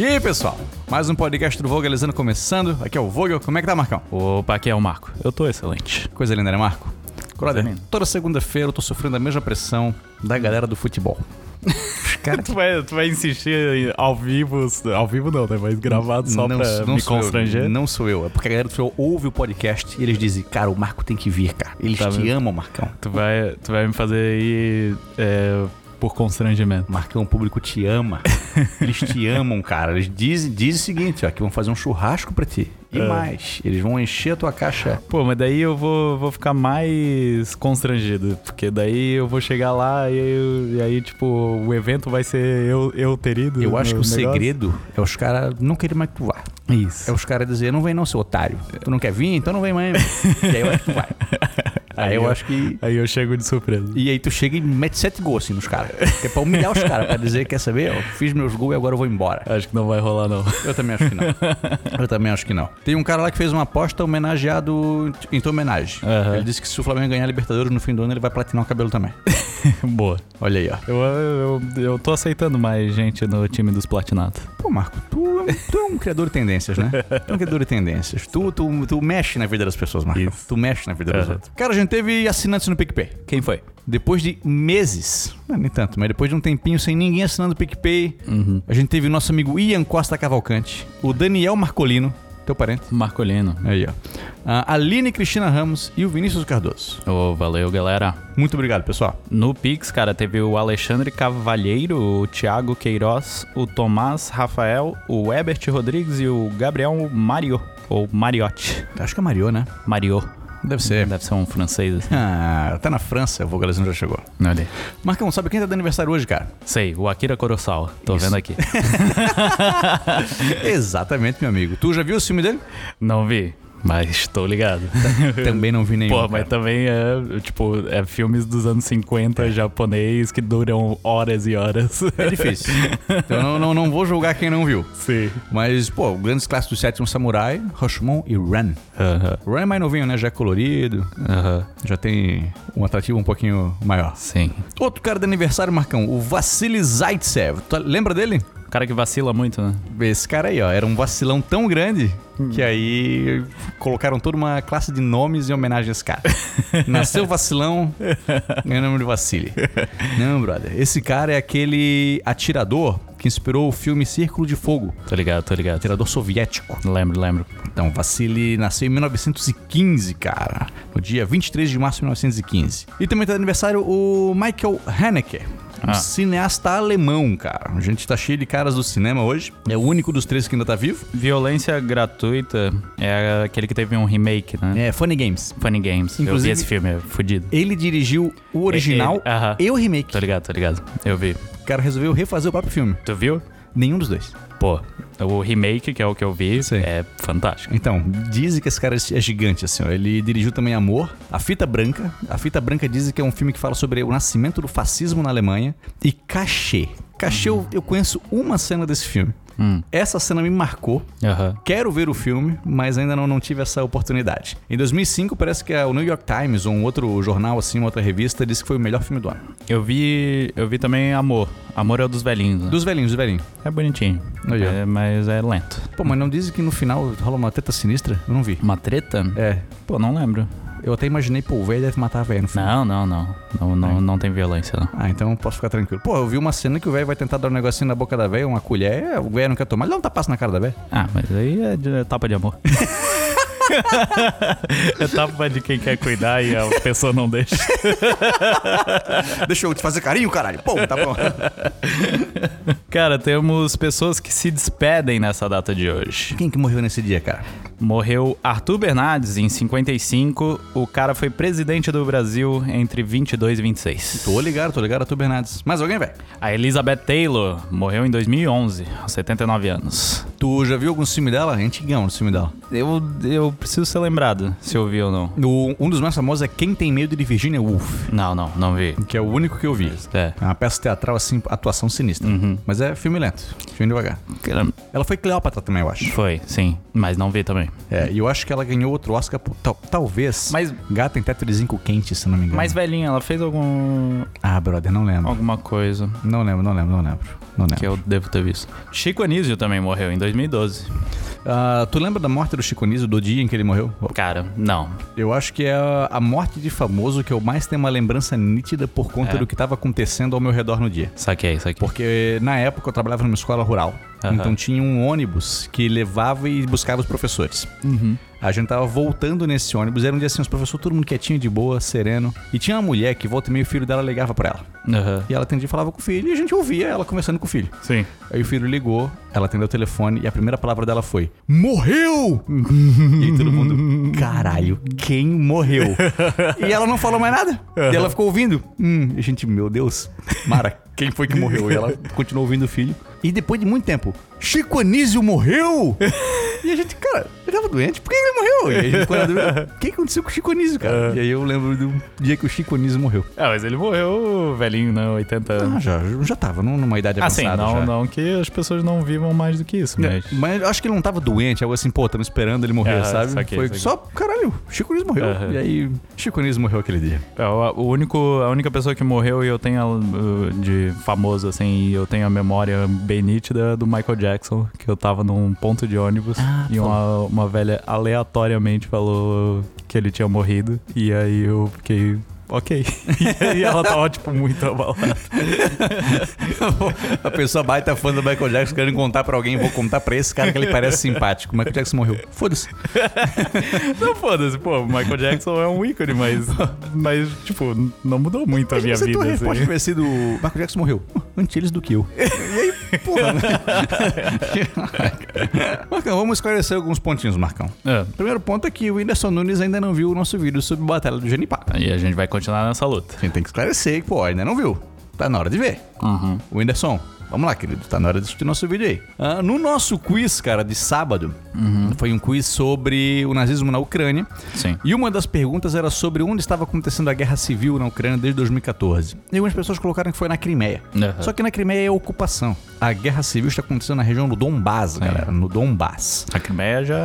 E aí, pessoal? Mais um podcast do Vogelizando começando. Aqui é o Vogel. Como é que tá, Marcão? Opa, aqui é o Marco. Eu tô excelente. Coisa linda, né, Marco? Brother, linda. toda segunda-feira eu tô sofrendo a mesma pressão da galera do futebol. Os caras Tu vai, tu vai insistir ao vivo, ao vivo não, né? Mas gravado só pra me sou constranger. Eu, não sou eu. É porque a galera do futebol ouve o podcast e eles dizem, cara, o Marco tem que vir, cara. Eles Tá te vendo? amam, Marcão. Tu vai, tu vai me fazer ir é, por constrangimento. Marcão, o público te ama. Eles te amam, cara. Eles dizem, dizem o seguinte, ó, que vão fazer um churrasco pra ti. E É. mais, eles vão encher a tua caixa. Pô, mas daí eu vou, vou ficar mais constrangido. Porque daí eu vou chegar lá e, eu- e aí, tipo, o evento vai ser eu, eu terido. Eu acho que o negócio. segredo é os caras não querem mais que tu vá. Isso. É os caras dizer, não vem não, seu otário. Tu não quer vir? Então não vem mais. e aí eu acho que tu vai. Aí eu acho que... Aí eu chego de surpresa. E aí tu chega e mete sete gols assim nos caras. Que é pra humilhar os caras, pra dizer, quer saber? Eu fiz meus gols e agora eu vou embora. Acho que não vai rolar, não. Eu também acho que não. Eu também acho que não. Tem um cara lá que fez uma aposta homenageado em tua homenagem. Aham. Ele disse que se o Flamengo ganhar a Libertadores no fim do ano, ele vai platinar o cabelo também. Boa. Olha aí, ó. Eu, eu, eu tô aceitando mais gente no time dos platinados. Pô, Marco, tu, tu é um criador de tendências, né? Tu é um criador de tendências. Tu, tu, tu mexe na vida das pessoas, Marco. Isso. Tu mexe na vida dos Aham. outros. Cara, a gente teve assinantes no PicPay. Quem foi? Depois de meses, não, nem tanto, mas depois de um tempinho sem ninguém assinando o PicPay, a gente teve o nosso amigo Ian Costa Cavalcante, o Daniel Marcolino, teu parente. Marcolino. Aí, ó. A Aline Cristina Ramos e o Vinícius Cardoso. Ô, valeu, galera. Muito obrigado, pessoal. No Pix, cara, teve o Alexandre Cavalheiro, o Thiago Queiroz, o Tomás Rafael, o Ebert Rodrigues e o Gabriel Mario. Ou Mariotti. Acho que é Mario, né? Mario. Deve ser. Deve ser um francês. assim. Ah, tá na França, o Vogalizão já chegou. Olha aí. Marcão, sabe quem tá de aniversário hoje, cara? Sei, o Akira Kurosawa. Tô Isso. vendo aqui. Exatamente, meu amigo. Tu já viu o filme dele? Não vi, mas tô ligado. Também não vi nenhum. Pô, cara. mas também é, tipo, é filmes dos anos 50 japonês que duram horas e horas. É difícil. Então eu não, não, não vou julgar quem não viu. Sim. Mas, pô, grandes clássicos do sétimo samurai, Rashomon e Ren. O Ren é mais novinho, né? Já é colorido, aham. já tem um atrativo um pouquinho maior. Sim. Outro cara de aniversário, Marcão, o Vassili Zaitsev. Tu lembra dele? Cara que vacila muito, né? Esse cara aí, ó, era um vacilão tão grande que aí colocaram toda uma classe de nomes em homenagem a esse cara. Nasceu vacilão, ganhou o nome de Vassili. Não, brother. Esse cara é aquele atirador que inspirou o filme Círculo de Fogo. Tô ligado, tô ligado. Atirador soviético. Lembro, lembro. Então, Vassili nasceu em 1915, cara. No dia 23 de março de 1915. E também tá de aniversário o Michael Haneke. Um Ah. cineasta alemão, cara. A gente tá cheio de caras do cinema hoje. É o único dos três que ainda tá vivo. Violência gratuita é aquele que teve um remake, né? É Funny Games. Funny Games. eu Inclusive- vi esse filme, é fudido. Ele dirigiu o original É, é, aham. e o remake. Tô ligado, tô ligado. Eu vi. O cara resolveu refazer o próprio filme. Tu viu? Nenhum dos dois. Pô, o remake, que é o que eu vi, é fantástico. Então, dizem que esse cara é gigante, assim, ó. Ele dirigiu também Amor, A Fita Branca. A Fita Branca dizem que é um filme que fala sobre o nascimento do fascismo na Alemanha. E Cachê. Cachê, eu, eu conheço uma cena desse filme. Hum. Essa cena me marcou. Aham. Quero ver o filme, mas ainda não, não tive essa oportunidade. Em 2005, parece que o New York Times, ou um outro jornal, assim, uma outra revista, disse que foi o melhor filme do ano. Eu vi. Eu vi também Amor. Amor é o dos velhinhos, né? Dos velhinhos, dos velhinhos. É bonitinho. É, mas é lento. Pô, mas não dizem que no final rola uma teta sinistra? Eu não vi. Uma treta? É. Pô, não lembro. Eu até imaginei, pô, o velho deve matar a velha no final. Não, não, não. Não, não, não tem violência, não. Ah, então posso ficar tranquilo. Pô, eu vi uma cena que o velho vai tentar dar um negocinho na boca da velha, uma colher, é, o velho não quer tomar, ele dá um tapaço na cara da velha. Ah, mas aí é de etapa de amor. etapa de quem quer cuidar e a pessoa não deixa. Deixa eu te fazer carinho, caralho. Pô, tá bom. Cara, temos pessoas que se despedem nessa data de hoje. Quem que morreu nesse dia, cara? Morreu Arthur Bernardes em 55. O cara foi presidente do Brasil entre 22 e 26. Tô ligado, tô ligado, tu Bernardes. Mais alguém, velho? A Elizabeth Taylor morreu em 2011, aos 79 anos. Tu já viu algum filme dela? É antigão o filme dela. Eu, eu preciso ser lembrado se eu vi ou não. O- um dos mais famosos é Quem Tem Medo de Virginia Woolf, Não, não, não vi. que é o único que eu vi. É. É uma peça teatral, assim, atuação sinistra. Uhum. Mas Mas é filme lento, filme devagar. Ela foi Cleópatra também, eu acho. Foi, sim. Mas não vi também. É, e eu acho que ela ganhou outro Oscar, por, tal- talvez. Mas- Gata em teto de zinco quente, se não me engano. Mais velhinha, ela fez algum. Ah, brother, não lembro. alguma coisa Não lembro, não lembro, não lembro. Não lembro. que eu devo ter visto. Chico Anísio também morreu em 2012. Ah, tu lembra da morte do Chico Anísio, do dia em que ele morreu? Cara, não. Eu acho que é a- morte de famoso que eu mais tenho uma lembrança nítida por conta É. do que estava acontecendo ao meu redor no dia. Saquei, saquei. Porque na época eu trabalhava numa escola rural. Aham. Então tinha um ônibus que levava e buscava os professores. A gente tava voltando nesse ônibus, era um dia assim, os professores, todo mundo quietinho, de boa, sereno. E tinha uma mulher que volta e meio o filho dela ligava pra ela. Aham. E ela atendia e falava com o filho, e a gente ouvia ela conversando com o filho. Sim. Aí o filho ligou, ela atendeu o telefone e a primeira palavra dela foi: Morreu! e aí todo mundo, caralho, quem morreu? e ela não falou mais nada. E ela ficou ouvindo. Hum, e a gente, meu Deus, Mara, quem foi que morreu? E ela continuou ouvindo o filho. E depois de muito tempo, Chico Anísio morreu! E a gente, cara, ele tava doente, por que ele morreu? E a gente ficou na o que aconteceu com o Chico Anísio, cara? E aí eu lembro do dia que o Chico Anísio morreu. Ah, mas ele morreu velhinho, né? 80 anos. Ah, já, já tava num- numa idade Ah, avançada. não, já. não que as pessoas não vivam mais do que isso, mas. Mas eu acho que ele não tava doente, algo assim, pô, estamos esperando ele morrer, sabe? saquei, Foi saquei. só, caralho, Chico Anísio morreu. E aí, Chico Anísio morreu aquele dia. É, o, o único, a única pessoa que morreu e eu tenho uh, de famoso, assim, e eu tenho a memória bem nítida do Michael Jackson, que eu tava num ponto de ônibus Ah, e uma, uma velha aleatoriamente falou que ele tinha morrido. E aí eu fiquei. Ok. E ela tava, tipo, muito abalada. A pessoa baita fã do Michael Jackson querendo contar pra alguém, vou contar pra esse cara que ele parece simpático. O Michael Jackson morreu. Foda-se. Não, foda-se, pô, o Michael Jackson é um ícone, mas, mas tipo, não mudou muito a minha Imagina se tua vida. resposta Assim. tivesse sido Michael Jackson morreu. Antes eles do que eu. E aí, porra. né? Marcão, vamos esclarecer alguns pontinhos, Marcão. É. Primeiro ponto é que o Whindersson Nunes ainda não viu o nosso vídeo sobre Batalha do Genipá. E a gente vai continuar nessa luta. A gente tem que esclarecer que, pô, ainda não viu. Tá na hora de ver. Uhum. O Whindersson, vamos lá, querido. Tá na hora de assistir nosso vídeo aí. Ah, no nosso quiz, cara, de sábado, foi um quiz sobre o nazismo na Ucrânia. Sim. E uma das perguntas era sobre onde estava acontecendo a guerra civil na Ucrânia desde 2014. E algumas pessoas colocaram que foi na Crimeia. Aham. Só que na Crimeia é ocupação. A guerra civil está acontecendo na região do Donbass, galera. No Donbass. A Crimeia já,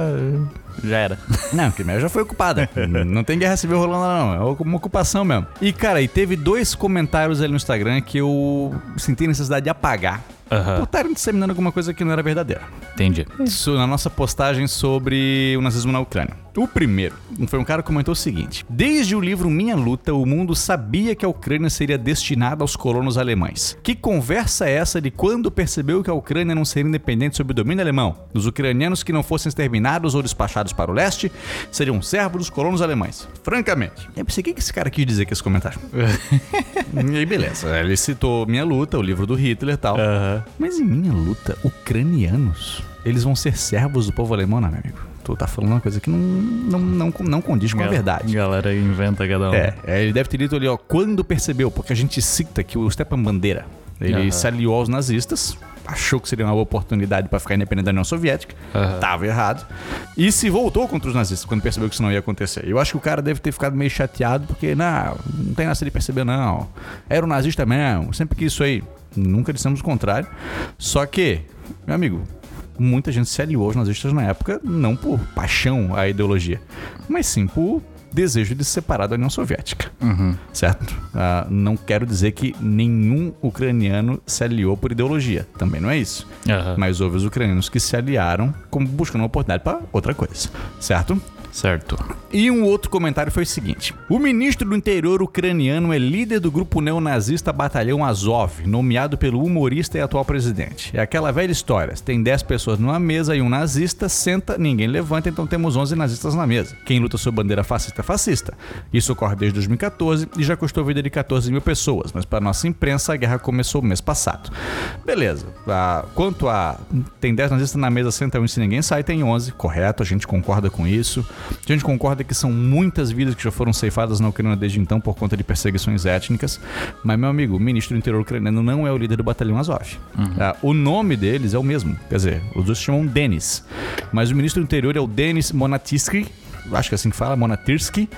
já era. Não, a Crimeia já foi ocupada. não tem guerra civil rolando lá, não. É uma ocupação mesmo. E, cara, e teve dois comentários ali no Instagram que eu senti necessidade de apagar. Aham. Por estarem disseminando alguma coisa que não era verdadeira. Entendi. Isso na nossa postagem sobre o nazismo na Ucrânia. O primeiro foi um cara que comentou o seguinte: Desde o livro Minha Luta, o mundo sabia que a Ucrânia seria destinada aos colonos alemães. Que conversa é essa de quando percebeu que a Ucrânia não seria independente sob o domínio alemão? Os ucranianos que não fossem exterminados ou despachados para o leste seriam servos dos colonos alemães. Francamente. Eu pensei, o que esse cara quis dizer com esse comentário? e aí, beleza. Ele citou Minha Luta, o livro do Hitler e tal. Aham. Mas em minha luta, ucranianos, eles vão ser servos do povo alemão, não, meu amigo? Tu tá falando uma coisa que não, não, não, não condiz com a verdade. Galera inventa cada um. É, é, ele deve ter dito ali, ó, quando percebeu, porque a gente cita que o Stepan Bandeira, ele Aham. se aliou aos nazistas, achou que seria uma boa oportunidade pra ficar independente da União Soviética, Aham. tava errado, e se voltou contra os nazistas quando percebeu que isso não ia acontecer. Eu acho que o cara deve ter ficado meio chateado, porque, não, não tem nada de perceber, não. Era um nazista mesmo, sempre que isso aí. Nunca dissemos o contrário. Só que, meu amigo, muita gente se aliou aos nazistas na época, não por paixão à ideologia, mas sim por desejo de se separar da União Soviética. Uhum. Certo? Ah, não quero dizer que nenhum ucraniano se aliou por ideologia. Também não é isso. Aham. Mas houve os ucranianos que se aliaram como buscando uma oportunidade para outra coisa. Certo? Certo. E um outro comentário foi o seguinte: O ministro do interior ucraniano é líder do grupo neonazista Batalhão Azov, nomeado pelo humorista e atual presidente. É aquela velha história: tem 10 pessoas numa mesa e um nazista senta, ninguém levanta, então temos 11 nazistas na mesa. Quem luta sob bandeira fascista é fascista. Isso ocorre desde 2014 e já custou a vida de 14 mil pessoas, mas para nossa imprensa a guerra começou mês passado. Beleza. Ah, quanto a tem 10 nazistas na mesa, senta um e se ninguém sai, tem 11. Correto, a gente concorda com isso. A gente concorda que são muitas vidas que já foram ceifadas na Ucrânia desde então por conta de perseguições étnicas. Mas, meu amigo, o ministro do interior ucraniano não é o líder do batalhão Azov. Ah, o nome deles é o mesmo. Quer dizer, os dois se chamam Denis. Mas o ministro do interior é o Denis Monatitsky. Acho que é assim que fala, Monatirsky.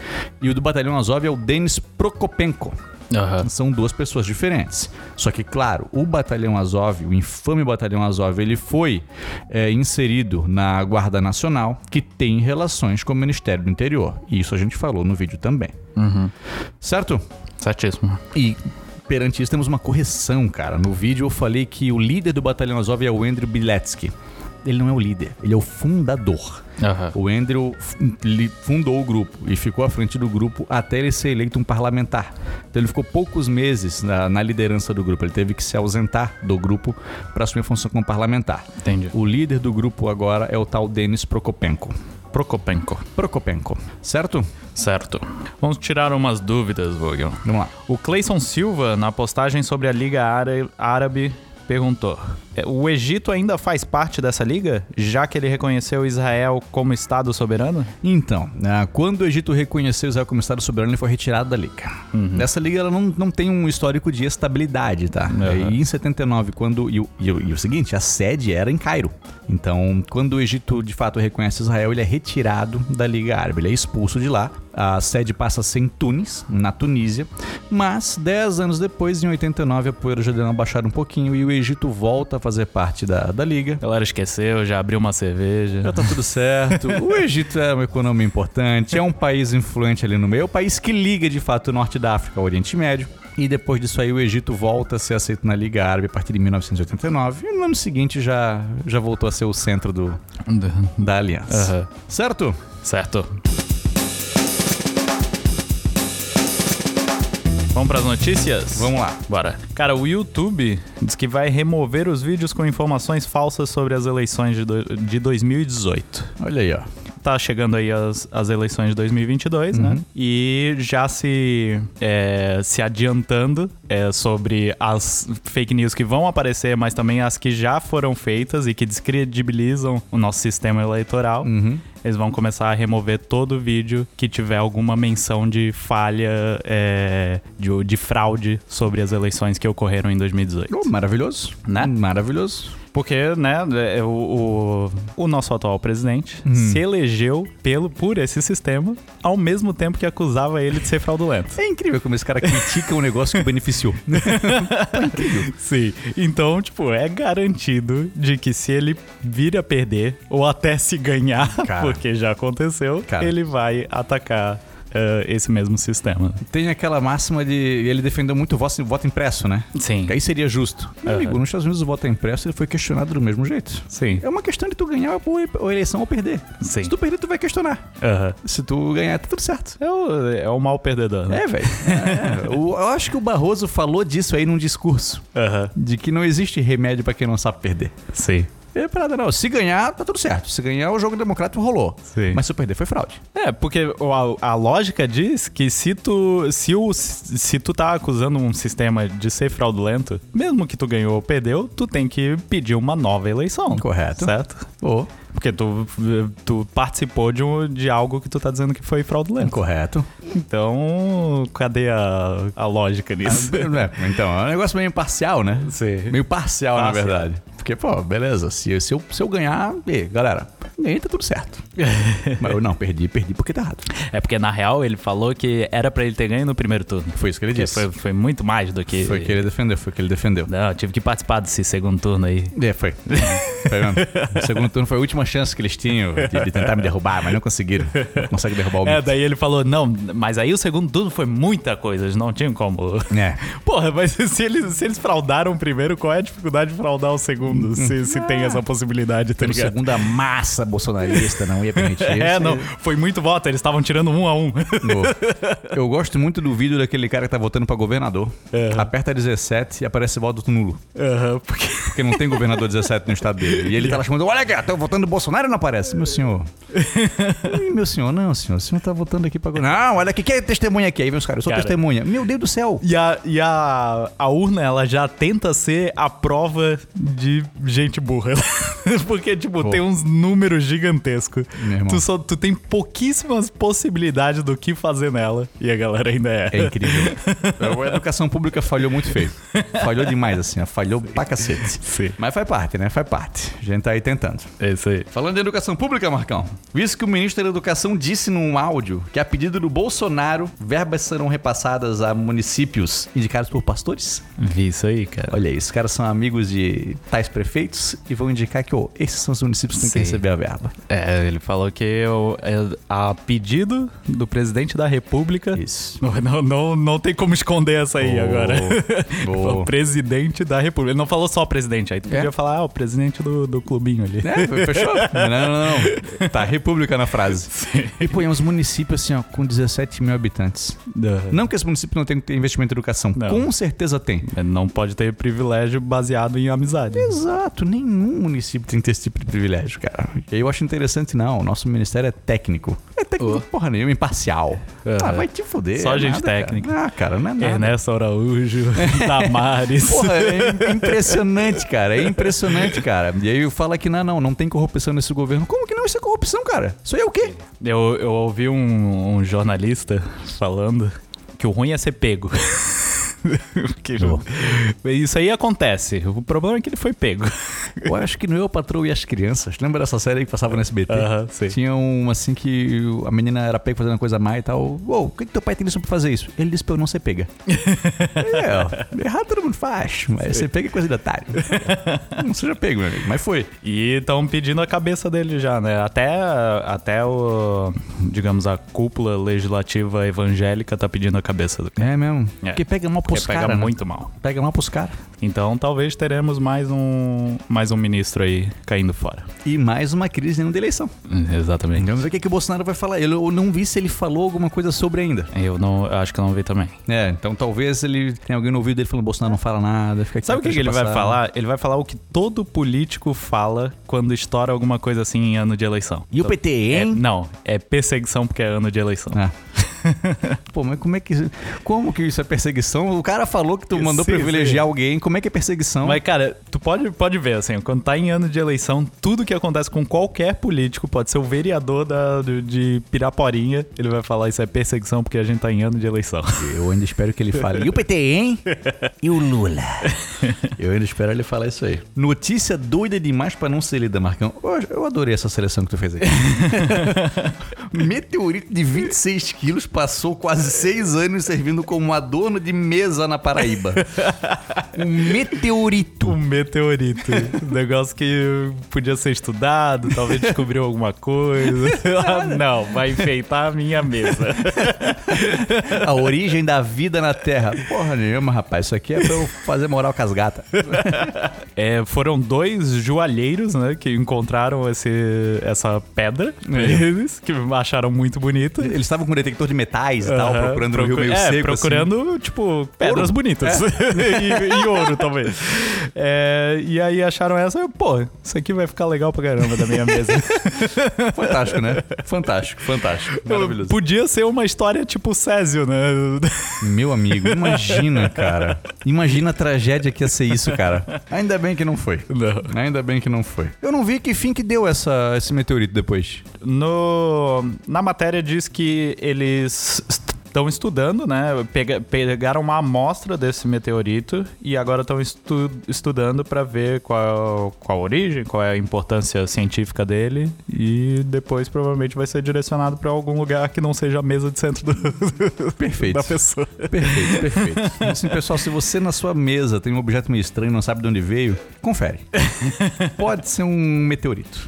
E o do batalhão Azov é o Denis Prokopenko. Aham. São duas pessoas diferentes. Só que, claro, o Batalhão Azov, o infame Batalhão Azov, ele foi é, inserido na Guarda Nacional, que tem relações com o Ministério do Interior. E isso a gente falou no vídeo também. Certo? Certíssimo. E perante isso temos uma correção, cara. No vídeo eu falei que o líder do Batalhão Azov é o Andrew Biletsky. Ele não é o líder, ele é o fundador. Aham. O Andrew fundou o grupo e ficou à frente do grupo até ele ser eleito um parlamentar. Então ele ficou poucos meses na, na liderança do grupo. Ele teve que se ausentar do grupo para assumir a função como parlamentar. Entendi. O líder do grupo agora é o tal Denis Prokopenko. Prokopenko. Prokopenko, certo? Certo. Vamos tirar umas dúvidas, Vogel. Vamos lá. O Clayson Silva, na postagem sobre a Liga Ára- Árabe, perguntou: "É, O Egito ainda faz parte dessa liga, já que ele reconheceu Israel como Estado soberano? Então, né, quando o Egito reconheceu Israel como Estado soberano, ele foi retirado da liga. Essa liga ela não, não tem um histórico de estabilidade, tá? Uhum. E em 79, quando. E, e e o seguinte, a sede era em Cairo. Então, quando o Egito de fato reconhece Israel, ele é retirado da Liga Árabe, ele é expulso de lá. A sede passa a ser em Tunis, na Tunísia. Mas, 10 anos depois, em 89, a poeira já deu uma baixada um pouquinho e o Egito volta a fazer parte da, da liga. A galera esqueceu, já abriu uma cerveja. Já tá tudo certo. O Egito é uma economia importante, é um país influente ali no meio, é o país que liga de fato o norte da África ao Oriente Médio. E depois disso aí o Egito volta a ser aceito na Liga Árabe a partir de 1989. E no ano seguinte já, já voltou a ser o centro do, da aliança. Aham. Certo? Certo. Vamos pras notícias? Vamos lá. Bora. Cara, o YouTube diz que vai remover os vídeos com informações falsas sobre as eleições de, do- de 2018. Olha aí, ó. Tá chegando aí as, as eleições de 2022, né? E já se, é, se adiantando é, sobre as fake news que vão aparecer, mas também as que já foram feitas e que descredibilizam o nosso sistema eleitoral. Uhum. Eles vão começar a remover todo vídeo que tiver alguma menção de falha, é, de, de fraude sobre as eleições que ocorreram em 2018. Oh, maravilhoso. Né? Maravilhoso. Porque, né, é, o, o, o nosso atual presidente se elegeu pelo, por esse sistema ao mesmo tempo que acusava ele de ser fraudulento. É incrível como esse cara critica um negócio que o beneficiou. Sim. Então, tipo, é garantido de que se ele vir a perder, ou até se ganhar, Cara. porque já aconteceu, Cara. ele vai atacar eh, esse mesmo sistema. Tem aquela máxima de. Ele defendeu muito o voto, voto impresso, né? Sim. Que aí seria justo. Meu Aham. amigo, nos Estados Unidos o voto é impresso ele foi questionado do mesmo jeito. Sim. É uma questão de tu ganhar ou eleição ou perder. Sim. Se tu perder, tu vai questionar. Aham. Se tu ganhar, tá tudo certo. É, o, é o mal perdedor, né? É, velho. É. Eu acho que o Barroso falou disso aí num discurso. Aham. De que não existe remédio pra quem não sabe perder. Sim. É parada, não. Se ganhar, tá tudo certo. Se ganhar, o jogo democrático rolou. Sim. Mas se perder, foi fraude. É, porque a, a lógica diz que se tu, se, o, se tu tá acusando um sistema de ser fraudulento, mesmo que tu ganhou ou perdeu, tu tem que pedir uma nova eleição. Correto. Certo? Ô, Porque tu, tu participou de, um, de algo que tu tá dizendo que foi fraudulento. correto. Então, cadê a, a lógica nisso? É, então, é um negócio meio parcial, né? Sim. Meio parcial, na Parcial. verdade. Porque, pô, beleza. Se, se, eu, se eu ganhar, e, galera, ganhei, tá tudo certo. Mas eu não, perdi, perdi porque tá errado. É porque, na real, ele falou que era pra ele ter ganho no primeiro turno. Foi isso que ele disse. foi, foi muito mais do que... Foi o que ele defendeu, foi o que ele defendeu. Não, eu tive que participar desse segundo turno aí. É, foi. Foi mesmo. O segundo turno foi a última chance que eles tinham de, de tentar me derrubar, mas não conseguiram. Não consegue derrubar o É, mito. daí ele falou, não, mas aí o segundo turno foi muita coisa, eles não tinham como. É. Porra, mas se eles, se eles fraudaram o primeiro, qual é a dificuldade de fraudar o segundo? Se, se tem essa possibilidade, tá ligado? segunda massa bolsonarista não ia permitir É, não, foi muito voto, eles estavam tirando um a um. Eu gosto muito do vídeo daquele cara que tá votando pra governador. Aham. Aperta 17 e aparece voto nulo. Aham, porque... Porque não tem governador 17 no estado dele. E ele tá lá chamando, olha aqui, tô votando no Bolsonaro e não aparece. Meu senhor. Ih, meu senhor, não, senhor. O senhor tá votando aqui pra governador. Não, olha aqui, quem é testemunha aqui? Aí vem os caras, eu sou Cara. testemunha. Meu Deus do céu. E, a, e a, a urna, ela já tenta ser a prova de gente burra. Porque, tipo, tem uns números gigantescos. Tu, só, tu tem pouquíssimas possibilidades do que fazer nela. E a galera ainda é. É incrível. A educação pública falhou muito feio. Falhou demais, assim, ó. falhou pra cacete. Sim. Mas faz parte, né? Faz parte. A gente tá aí tentando. É isso aí. Falando de educação pública, Marcão, visto que o ministro da Educação disse num áudio que a pedido do Bolsonaro, verbas serão repassadas a municípios indicados por pastores? Vi isso aí, cara. Olha aí, os caras são amigos de tais prefeitos e vão indicar que, ó, esses são os municípios que têm que Sim. receber a verba. É, ele falou que o- é a pedido do presidente da República. Isso. Não, não, não, não tem como esconder essa aí Boa. agora. Boa. o presidente da República. Ele não falou só presidente, aí tu É? podia falar, ah, o presidente do, do clubinho ali. É, fechou? Não, não, não. Tá, República na frase. E põe uns municípios assim, ó, com 17 mil habitantes. Não que esse município não tenha investimento em educação. Não. Com certeza tem. Não pode ter privilégio baseado em amizade. Exato, nenhum município tem esse tipo de privilégio, cara. E aí eu acho interessante, não. O nosso ministério é técnico. É técnico, Oh. porra nenhuma, imparcial. Uhum. Ah, vai te fuder. Só é gente nada, técnica. Cara. Ah, cara, não é nada. Ernesto Araújo, Damares. Porra, é impressionante, cara. É impressionante, cara. E aí fala que não, não, não tem corrupção nesse governo. Como que não? Isso é corrupção, cara. Isso aí é o quê? Eu, eu ouvi um, um jornalista falando que o ruim é ser pego. Isso aí acontece. O problema é que ele foi pego. Eu acho que no Eu, Patrão e as Crianças. Lembra dessa série que passava no SBT? Aham, sim. Tinha um assim que a menina era pega fazendo uma coisa má e tal. Uou, o que, que teu pai tem isso pra fazer isso? Ele disse pra eu não ser pega. é, ó. Errado todo mundo faz, mas ser pega é coisa de otário. não seja pego, meu amigo. Mas foi. E estão pedindo a cabeça dele já, né? Até, até o, digamos, a cúpula legislativa evangélica tá pedindo a cabeça do cara. É mesmo. É. Porque pega mal pros Porque pega caras. né? muito mal. Pega mal pros caras. Então talvez teremos mais um, mais um ministro aí caindo fora. E mais uma crise dentro da eleição. Exatamente. Vamos ver o que, que o Bolsonaro vai falar. Eu eu não vi se ele falou alguma coisa sobre ainda. Eu não eu acho que eu não vi também. É, então talvez ele tenha alguém no ouvido dele falando Bolsonaro não fala nada. Fica Sabe o que, que ele deixa vai passar. falar? Ele vai falar o que todo político fala quando estoura alguma coisa assim em ano de eleição. E o PT, É, hein? não, é perseguição porque é ano de eleição. Ah. Pô, mas como é que. Como que isso é perseguição? O cara falou que tu mandou Sim, privilegiar sim. alguém. Como é que é perseguição? Mas, cara, tu pode, pode ver, assim, quando tá em ano de eleição, tudo que acontece com qualquer político, pode ser o vereador da, do- de Piraporinha, ele vai falar isso é perseguição porque a gente tá em ano de eleição. Eu ainda espero que ele fale. E o PT, hein? E o Lula? Eu ainda espero ele falar isso aí. Notícia doida demais pra não ser lida, Marcão. Eu, eu adorei essa seleção que tu fez aí. Meteorito de 26 quilos passou quase 6 anos servindo como adorno de mesa na Paraíba. Um meteorito. Um meteorito. Um negócio que podia ser estudado, talvez descobriu alguma coisa. Ah, não, vai enfeitar a minha mesa. A origem da vida na Terra. Porra nenhuma, rapaz. Isso aqui é pra eu fazer moral com as gatas. É, foram dois joalheiros, né, que encontraram esse, essa pedra, eles, que acharam muito bonita. Eles estavam com detector de metais e tal, procurando no rio procu- meio é, seco. procurando, tipo, pedras Ouro. bonitas. e, e ouro, talvez. É, e aí acharam essa, eu, pô, isso aqui vai ficar legal pra caramba da minha mesa. assim. Fantástico, né? Fantástico, fantástico. Maravilhoso. Podia ser uma história tipo Césio, né? Meu amigo, imagina, cara. Imagina a tragédia que ia ser isso, cara. Ainda bem que não foi. Não. Ainda bem que não foi. Eu não vi que fim que deu essa, esse meteorito depois. No, na matéria diz que eles estão estudando, né? Pega- pegaram uma amostra desse meteorito e agora estão estu- estudando para ver qual, qual a origem, qual é a importância científica dele e depois provavelmente vai ser direcionado para algum lugar que não seja a mesa de centro do, Perfeito. da pessoa. Perfeito, perfeito. Assim, pessoal, se você na sua mesa tem um objeto meio estranho e não sabe de onde veio, confere. Pode ser um meteorito.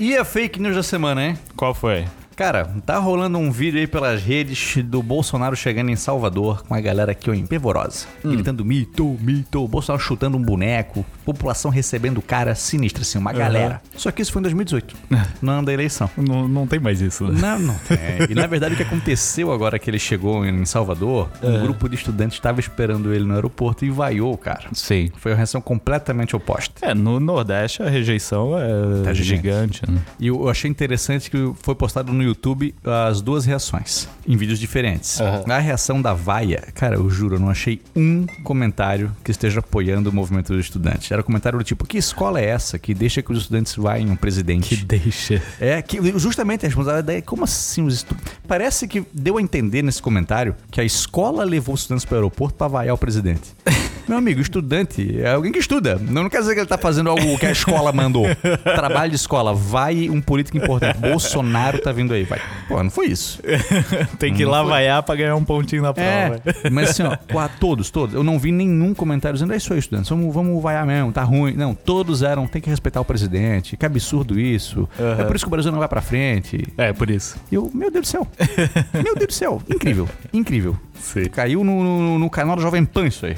E a fake news da semana, hein? Qual foi? Cara, tá rolando um vídeo aí pelas redes do Bolsonaro chegando em Salvador com a galera aqui, ó, empevorosa. Gritando mito, mito. Bolsonaro chutando um boneco. População recebendo cara sinistra, assim, uma galera. Só que isso foi em 2018, no ano da eleição. Não, não tem mais isso, né? Não, não tem. E na verdade o que aconteceu agora que ele chegou em Salvador, um grupo de estudantes estava esperando ele no aeroporto e vaiou o cara. Sim. Foi uma reação completamente oposta. É, no Nordeste a rejeição é Tá gigante. gigante, né? E eu achei interessante que foi postado no YouTube as duas reações, em vídeos diferentes. Aham. A reação da vaia, cara, eu juro, eu não achei um comentário que esteja apoiando o movimento dos estudantes. Era comentário do tipo, que escola é essa que deixa que os estudantes em um presidente? Que deixa. É, que justamente a responsabilidade daí, como assim os estudantes? Parece que deu a entender nesse comentário que a escola levou os estudantes para o aeroporto para vaiar o presidente. Meu amigo, estudante é alguém que estuda. Não, não quer dizer que ele tá fazendo algo que a escola mandou. Trabalho de escola, vai um político importante. Bolsonaro tá vindo aí, vai. Pô, não foi isso. Tem que ir lá vaiar pra ganhar um pontinho na prova. É, mas assim, ó, todos, todos. Eu não vi nenhum comentário dizendo, é isso aí, estudantes, vamos, vamos vaiar mesmo, tá ruim. Não, todos eram, tem que respeitar o presidente, que absurdo isso. É por isso que o Brasil não vai pra frente. É, por isso. E eu, meu Deus do céu. meu Deus do céu. Incrível, incrível. Sim. Caiu no, no, no canal do Jovem Pan isso aí.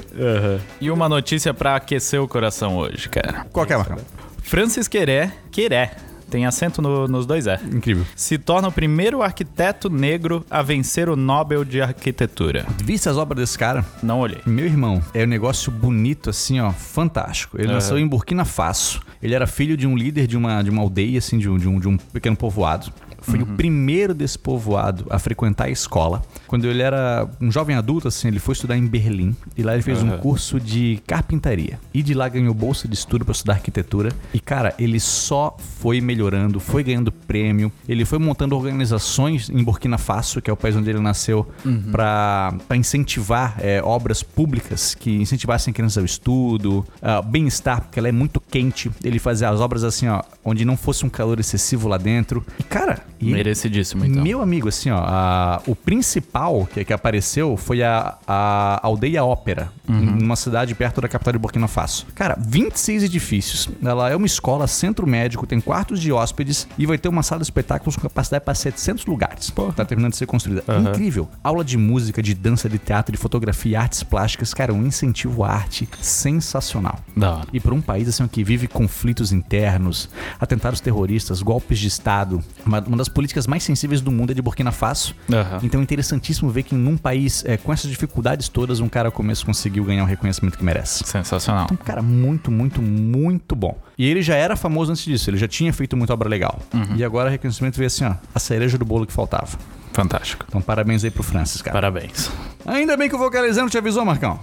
E uma notícia pra aquecer o coração hoje, cara. Qual que é, Marcão? Francis Queré, Queré, tem acento no- nos dois é. Incrível. Se torna o primeiro arquiteto negro a vencer o Nobel de Arquitetura. Viste as obras desse cara? Não olhei. Meu irmão, é um negócio bonito assim, ó, fantástico. Ele Aham. nasceu em Burkina Faso. Ele era filho de um líder de uma, de uma aldeia, assim, de um, de um, de um pequeno povoado. Foi o primeiro desse povoado a frequentar a escola. Quando ele era um jovem adulto, assim, ele foi estudar em Berlim. E lá ele fez um Aham. curso de carpintaria. E de lá ganhou bolsa de estudo para estudar arquitetura. E, cara, ele só foi melhorando, foi ganhando prêmio. Ele foi montando organizações em Burkina Faso, que é o país onde ele nasceu, para incentivar é, obras públicas que incentivassem crianças ao estudo, ah, bem-estar, porque ela é muito quente. Ele fazia as obras assim, ó, onde não fosse um calor excessivo lá dentro. E, cara, e Merecidíssimo, então. meu amigo, assim, ó, a- o principal que, que apareceu foi a, a aldeia Ópera, numa cidade perto da capital de Burkina Faso. Cara, 26 edifícios. Ela é uma escola, centro médico, tem quartos de hóspedes e vai ter uma sala de espetáculos com capacidade para 700 lugares. Tá terminando de ser construída. Aham. Incrível. Aula de música, de dança, de teatro, de fotografia, artes plásticas. Cara, um incentivo à arte sensacional. Da. E para um país assim que vive conflitos internos, atentados terroristas, golpes de Estado, uma, uma das políticas mais sensíveis do mundo é de Burkina Faso. Aham. Então é interessantíssimo ver que num país é, com essas dificuldades todas, um cara começo conseguiu ganhar o reconhecimento que merece. Sensacional. Então, cara, muito, muito, muito bom. E ele já era famoso antes disso, ele já tinha feito muita obra legal. E agora o reconhecimento veio assim, ó, a cereja do bolo que faltava. Fantástico. Então parabéns aí pro Francis, cara. Parabéns. Ainda bem que o vocalizando te avisou, Marcão.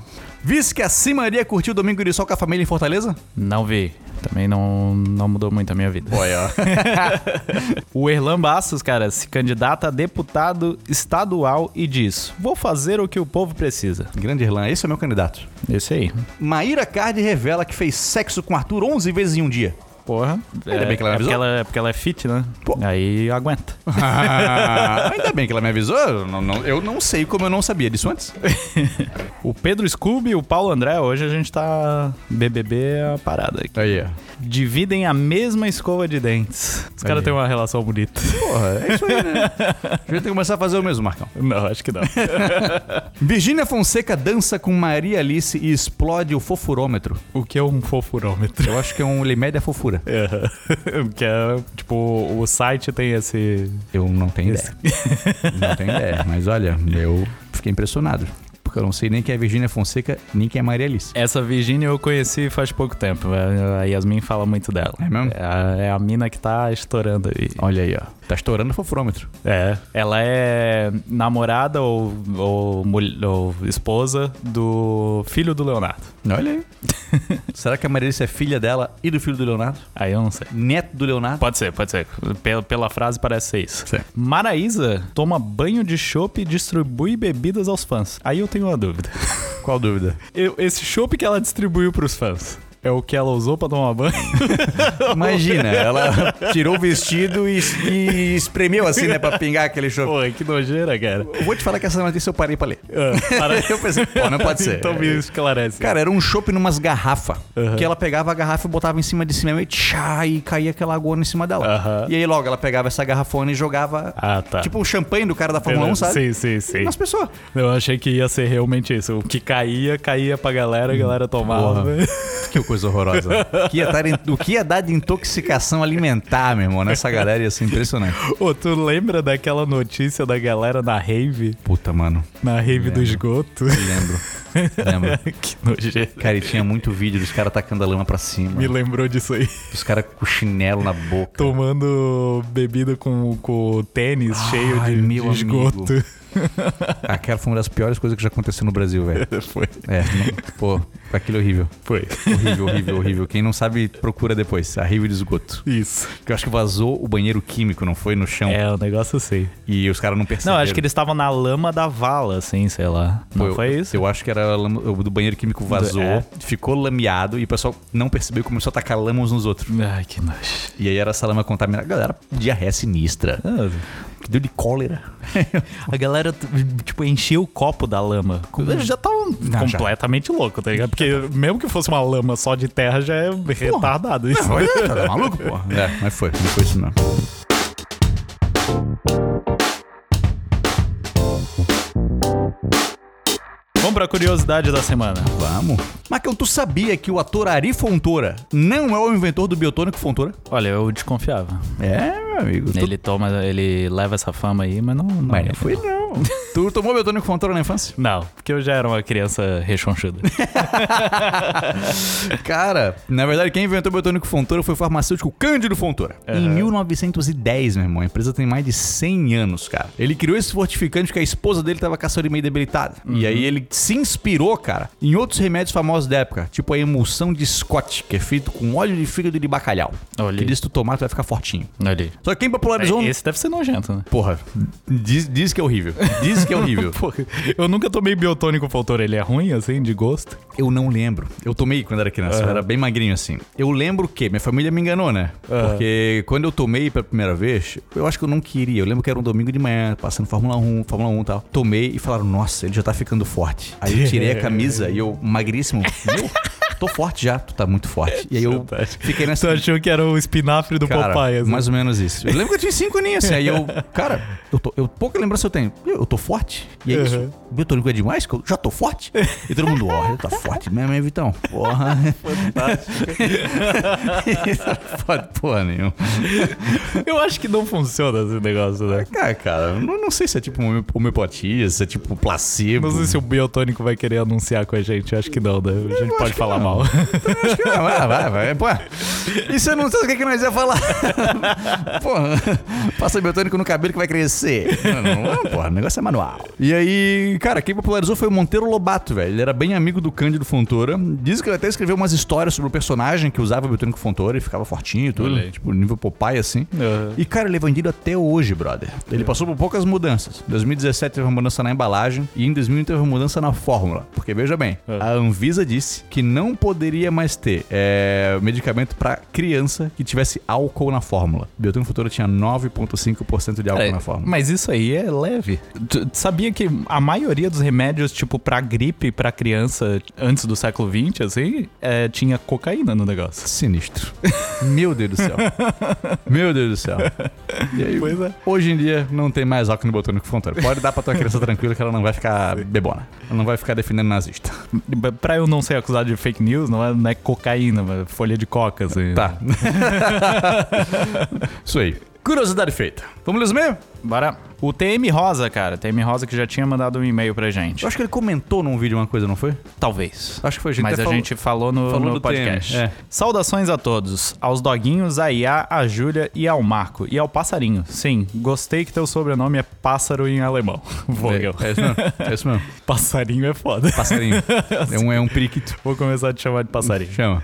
Visse que a Cimaria curtiu o Domingo de Sol com a família em Fortaleza? Não vi. Também não, não mudou muito a minha vida. Olha, O Erlan Bastos, cara, se candidata a deputado estadual e diz: Vou fazer o que o povo precisa. Grande Irlan, esse é o meu candidato. Esse aí. Maíra Card revela que fez sexo com Arthur 11 vezes em um dia. Porra. Ainda bem que ela me é porque avisou. ela, é porque ela é fit, né? Pô. Aí aguenta. Ainda bem que ela me avisou. Eu não, não- eu não sei como eu não sabia disso antes. O Pedro Scooby e o Paulo André, hoje a gente tá BBB a parada aqui. Aí, ó. Dividem a mesma escova de dentes. Os caras têm uma relação bonita. Porra, é isso aí, né? Devia ter que começar a fazer o mesmo, Marcão. Não, acho que não. Virgínia Fonseca dança com Maria Alice e explode o fofurômetro. o que é um fofurômetro? Eu acho que é um limite da fofura. É. que é, tipo, o site tem esse... Eu não tenho ideia. Não tenho ideia. Mas olha, eu fiquei impressionado. Porque eu não sei nem quem é Virgínia Fonseca, nem quem é Maria Alice. Essa Virginia eu conheci faz pouco tempo. A Yasmin fala muito dela. É mesmo? É a, é a mina que tá estourando aí. Olha aí, ó. Tá estourando o fofurômetro. É. Ela é namorada ou, ou, ou esposa do filho do Leonardo. Olha aí. Será que a Maria Alice é filha dela e do filho do Leonardo? Aí eu não sei. Neto do Leonardo? Pode ser, pode ser. Pela, pela frase parece ser isso. Sim. Maraísa toma banho de chopp e distribui bebidas aos fãs. Aí eu tenho uma dúvida. Qual dúvida? Eu- esse chopp que ela distribuiu pros fãs é o que ela usou pra tomar banho? Imagina, ela tirou o vestido e, e espremeu assim, né, pra pingar aquele chope. Pô, que nojeira, cara. Eu vou te falar que essa notícia eu parei pra ler. Ah, para- Eu pensei, pô, não pode ser. então me esclarece. Cara, era um chopp numas garrafas. Que ela pegava a garrafa e botava em cima de cima e tchá, e caía aquela água em cima dela. E aí logo ela pegava essa garrafona e jogava. Ah, tá. Tipo o champanhe do cara da Fórmula 1, sabe? Sim, sim, sim. Nas pessoas. Eu achei que ia ser realmente isso. O que caía, caía pra galera, a galera tomava. Que coisa coisa horrorosa. O que ia dar, o que ia dar de intoxicação alimentar, meu irmão, nessa galera ia ser impressionante. Ô, tu lembra daquela notícia da galera na rave? Puta, mano. Na rave do Lembro. esgoto? Lembro. Lembro. que nojento. Cara, e tinha muito vídeo dos caras tacando a lama pra cima. Me lembrou disso aí. Os caras com chinelo na boca. Tomando bebida com, com tênis cheio de, de esgoto. Aquela foi uma das piores coisas que já aconteceu no Brasil, velho. Foi. É, não, pô, aquilo é horrível. Foi. Horrível, horrível, horrível. Quem não sabe, procura depois. A rave de esgoto. Isso. Que eu acho que vazou o banheiro químico, não foi? No chão. É, o negócio assim. E os caras não perceberam. Não, acho que eles estavam na lama da vala, assim, sei lá. Não eu- foi isso? Eu acho que era a lama- o do banheiro químico vazou, É. ficou lameado e o pessoal não percebeu e começou a tacar lama uns nos outros. Ai, que nojo. E aí era essa lama contaminada. Galera, diarreia sinistra. Ah, Que deu de cólera. A galera, tipo, enchia o copo da lama. Eles já estavam Não, já. completamente louco, tá ligado? Porque mesmo que fosse uma lama só de terra, já é retardado isso. Olha, tá maluco, pô? É, mas foi, não foi isso não. Vamos pra curiosidade da semana. Vamos. Marcão, tu sabia que o ator Ari Fontoura não é o inventor do biotônico Fontoura? Olha, eu desconfiava. É, meu amigo. Tu... Ele toma, ele leva essa fama aí, mas não. não Mas é. não foi não. tu tomou biotônico Fontoura na infância? Não, porque eu já era uma criança rechonchuda. Cara, na verdade, quem inventou o biotônico Fontoura foi o farmacêutico Cândido Fontoura. Em 1910, meu irmão. A empresa tem mais de 100 anos, cara. Ele criou esse fortificante porque a esposa dele tava a saúde meio debilitada. E aí ele se inspirou, cara, em outros remédios famosos da época. Tipo a emulsão de Scott, que é feito com óleo de fígado de bacalhau. Olha Que diz que tu tomar, tu vai ficar fortinho. Olha ali. Só que quem popularizou... Esse deve ser nojento, né? Porra, diz, diz que é horrível. Diz que é horrível. Eu nunca tomei biotônico Fontoura. Ele é ruim, assim, de gosto? Eu não lembro. Eu tomei quando era criança, eu era bem magrinho assim. Eu lembro que minha família me enganou, né? Porque quando eu tomei pela primeira vez, eu acho que eu não queria. Eu lembro que era um domingo de manhã, passando Fórmula 1, Fórmula 1 e tal. Tomei e falaram, nossa, ele já tá ficando forte. Aí eu tirei a camisa e eu, magríssimo, meu, tô forte já, tu tá muito forte. E aí eu Fantástico. fiquei Tu nessa. achou que era o espinafre do Cara, Popeye, assim. mais ou menos isso. Eu lembro que eu tinha cinco aninhos, assim. Aí eu, cara, eu tô, eu, pouca lembrança eu tenho. Eu, eu tô forte. E é isso. Uhum. O biotônico é demais, que eu já tô forte. E todo mundo, ó, tá forte mesmo, hein, Vitão? Porra. Pode porra nenhuma. Eu acho que não funciona esse negócio, né? Cara, cara, eu não, não sei se é tipo homeo- homeopatia, se é tipo placebo. Não sei se o biotônico vai querer anunciar com a gente. Eu acho que não, né? A gente pode que falar não. mal. Acho que não, vai, vai, vai. Pô, e eu não sei o que, que nós ia falar? Porra, passa biotônico no cabelo que vai crescer. Não, não, não, porra, o negócio é manual. E aí, cara, quem popularizou foi o Monteiro Lobato, velho. Ele era bem amigo do Cândido Fontoura. Diz que ele até escreveu umas histórias sobre o personagem que usava o biotônico Fontoura e ficava fortinho e tudo. Olha aí. Tipo, nível Popeye, assim. Uhum. E, cara, ele é vendido até hoje, brother. Ele passou por poucas mudanças. Em 2017 teve uma mudança na embalagem e em 2000 teve uma mudança na fórmula. Porque, veja bem, É. a Anvisa disse que não poderia mais ter é, medicamento pra criança que tivesse álcool na fórmula. Biotônico Futura tinha 9,5% de álcool É, na fórmula. mas isso aí é leve. Tu sabia que a maioria dos remédios, tipo, pra gripe pra criança antes do século XX, assim, é, tinha cocaína no negócio? Sinistro. Meu Deus do céu. Meu Deus do céu. E aí, Pois é. hoje em dia não tem mais álcool no Biotônico Fontoura. Pode dar pra tua criança tranquila que ela não vai ficar bebona. Ela não vai ficar defendendo nazista. Pra eu não ser acusado de fake news, não é, não é cocaína, mas folha de coca, assim. Tá. Isso aí. Curiosidade feita. Vamos ler os e-mails? Bora. O TM Rosa, cara. TM Rosa que já tinha mandado um e-mail pra gente. Eu acho que ele comentou num vídeo uma coisa, não foi? Talvez. Acho que foi. A gente Mas a falou- gente falou no, falou no podcast. É. Saudações a todos. Aos doguinhos, a Iá, a Júlia e ao Marco. E ao passarinho. Sim, gostei que teu sobrenome é pássaro em alemão. Vogel. É, é isso mesmo. É isso mesmo. Passarinho é foda. Passarinho. É um, é um periquito. Vou começar a te chamar de passarinho. Chama.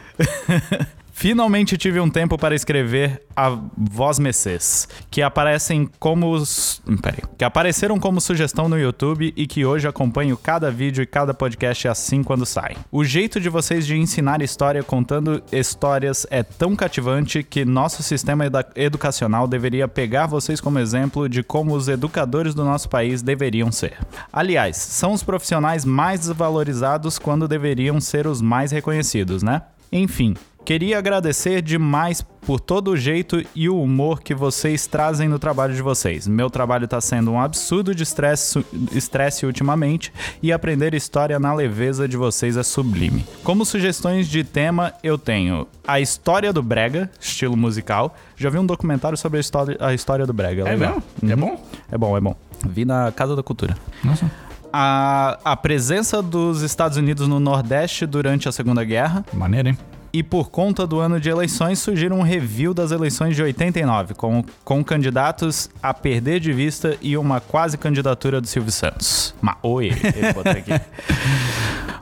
Finalmente tive um tempo para escrever a Voz Messês, que aparecem como. s- hum, Peraí. Que apareceram como sugestão no YouTube e que hoje acompanho cada vídeo e cada podcast assim quando saem. O jeito de vocês de ensinar história contando histórias é tão cativante que nosso sistema eda- educacional deveria pegar vocês como exemplo de como os educadores do nosso país deveriam ser. Aliás, são os profissionais mais valorizados quando deveriam ser os mais reconhecidos, né? Enfim, Queria agradecer demais por todo o jeito e o humor que vocês trazem no trabalho de vocês. Meu trabalho está sendo um absurdo de estresse, ultimamente e aprender história na leveza de vocês é sublime. Como sugestões de tema, eu tenho a história do Brega, estilo musical. Já vi um documentário sobre a história, a história do Brega. É legal. mesmo? É Uhum. bom? É bom, é bom. Vi na Casa da Cultura. Nossa. A, a presença dos Estados Unidos no Nordeste durante a Segunda Guerra. Maneiro, hein? E por conta do ano de eleições, surgiram um review das eleições de 89, com, com candidatos a perder de vista e uma quase candidatura do Silvio Santos. Ma oi, ele botou aqui.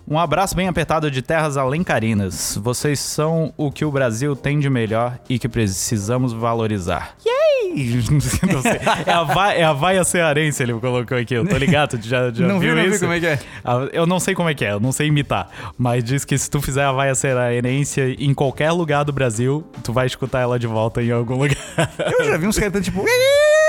Um abraço bem apertado de terras alencarinas. Vocês são o que o Brasil tem de melhor e que precisamos valorizar. Yay! Não. É a, vai, é a vaia cearense, ele colocou aqui. Eu tô ligado, tu já, já Não viu vi, não vi isso? como é que é. Ah, Eu não sei como é que é, eu não sei imitar. Mas diz que se tu fizer a vaia cearense em qualquer lugar do Brasil, tu vai escutar ela de volta em algum lugar. Eu já vi uns caras tipo.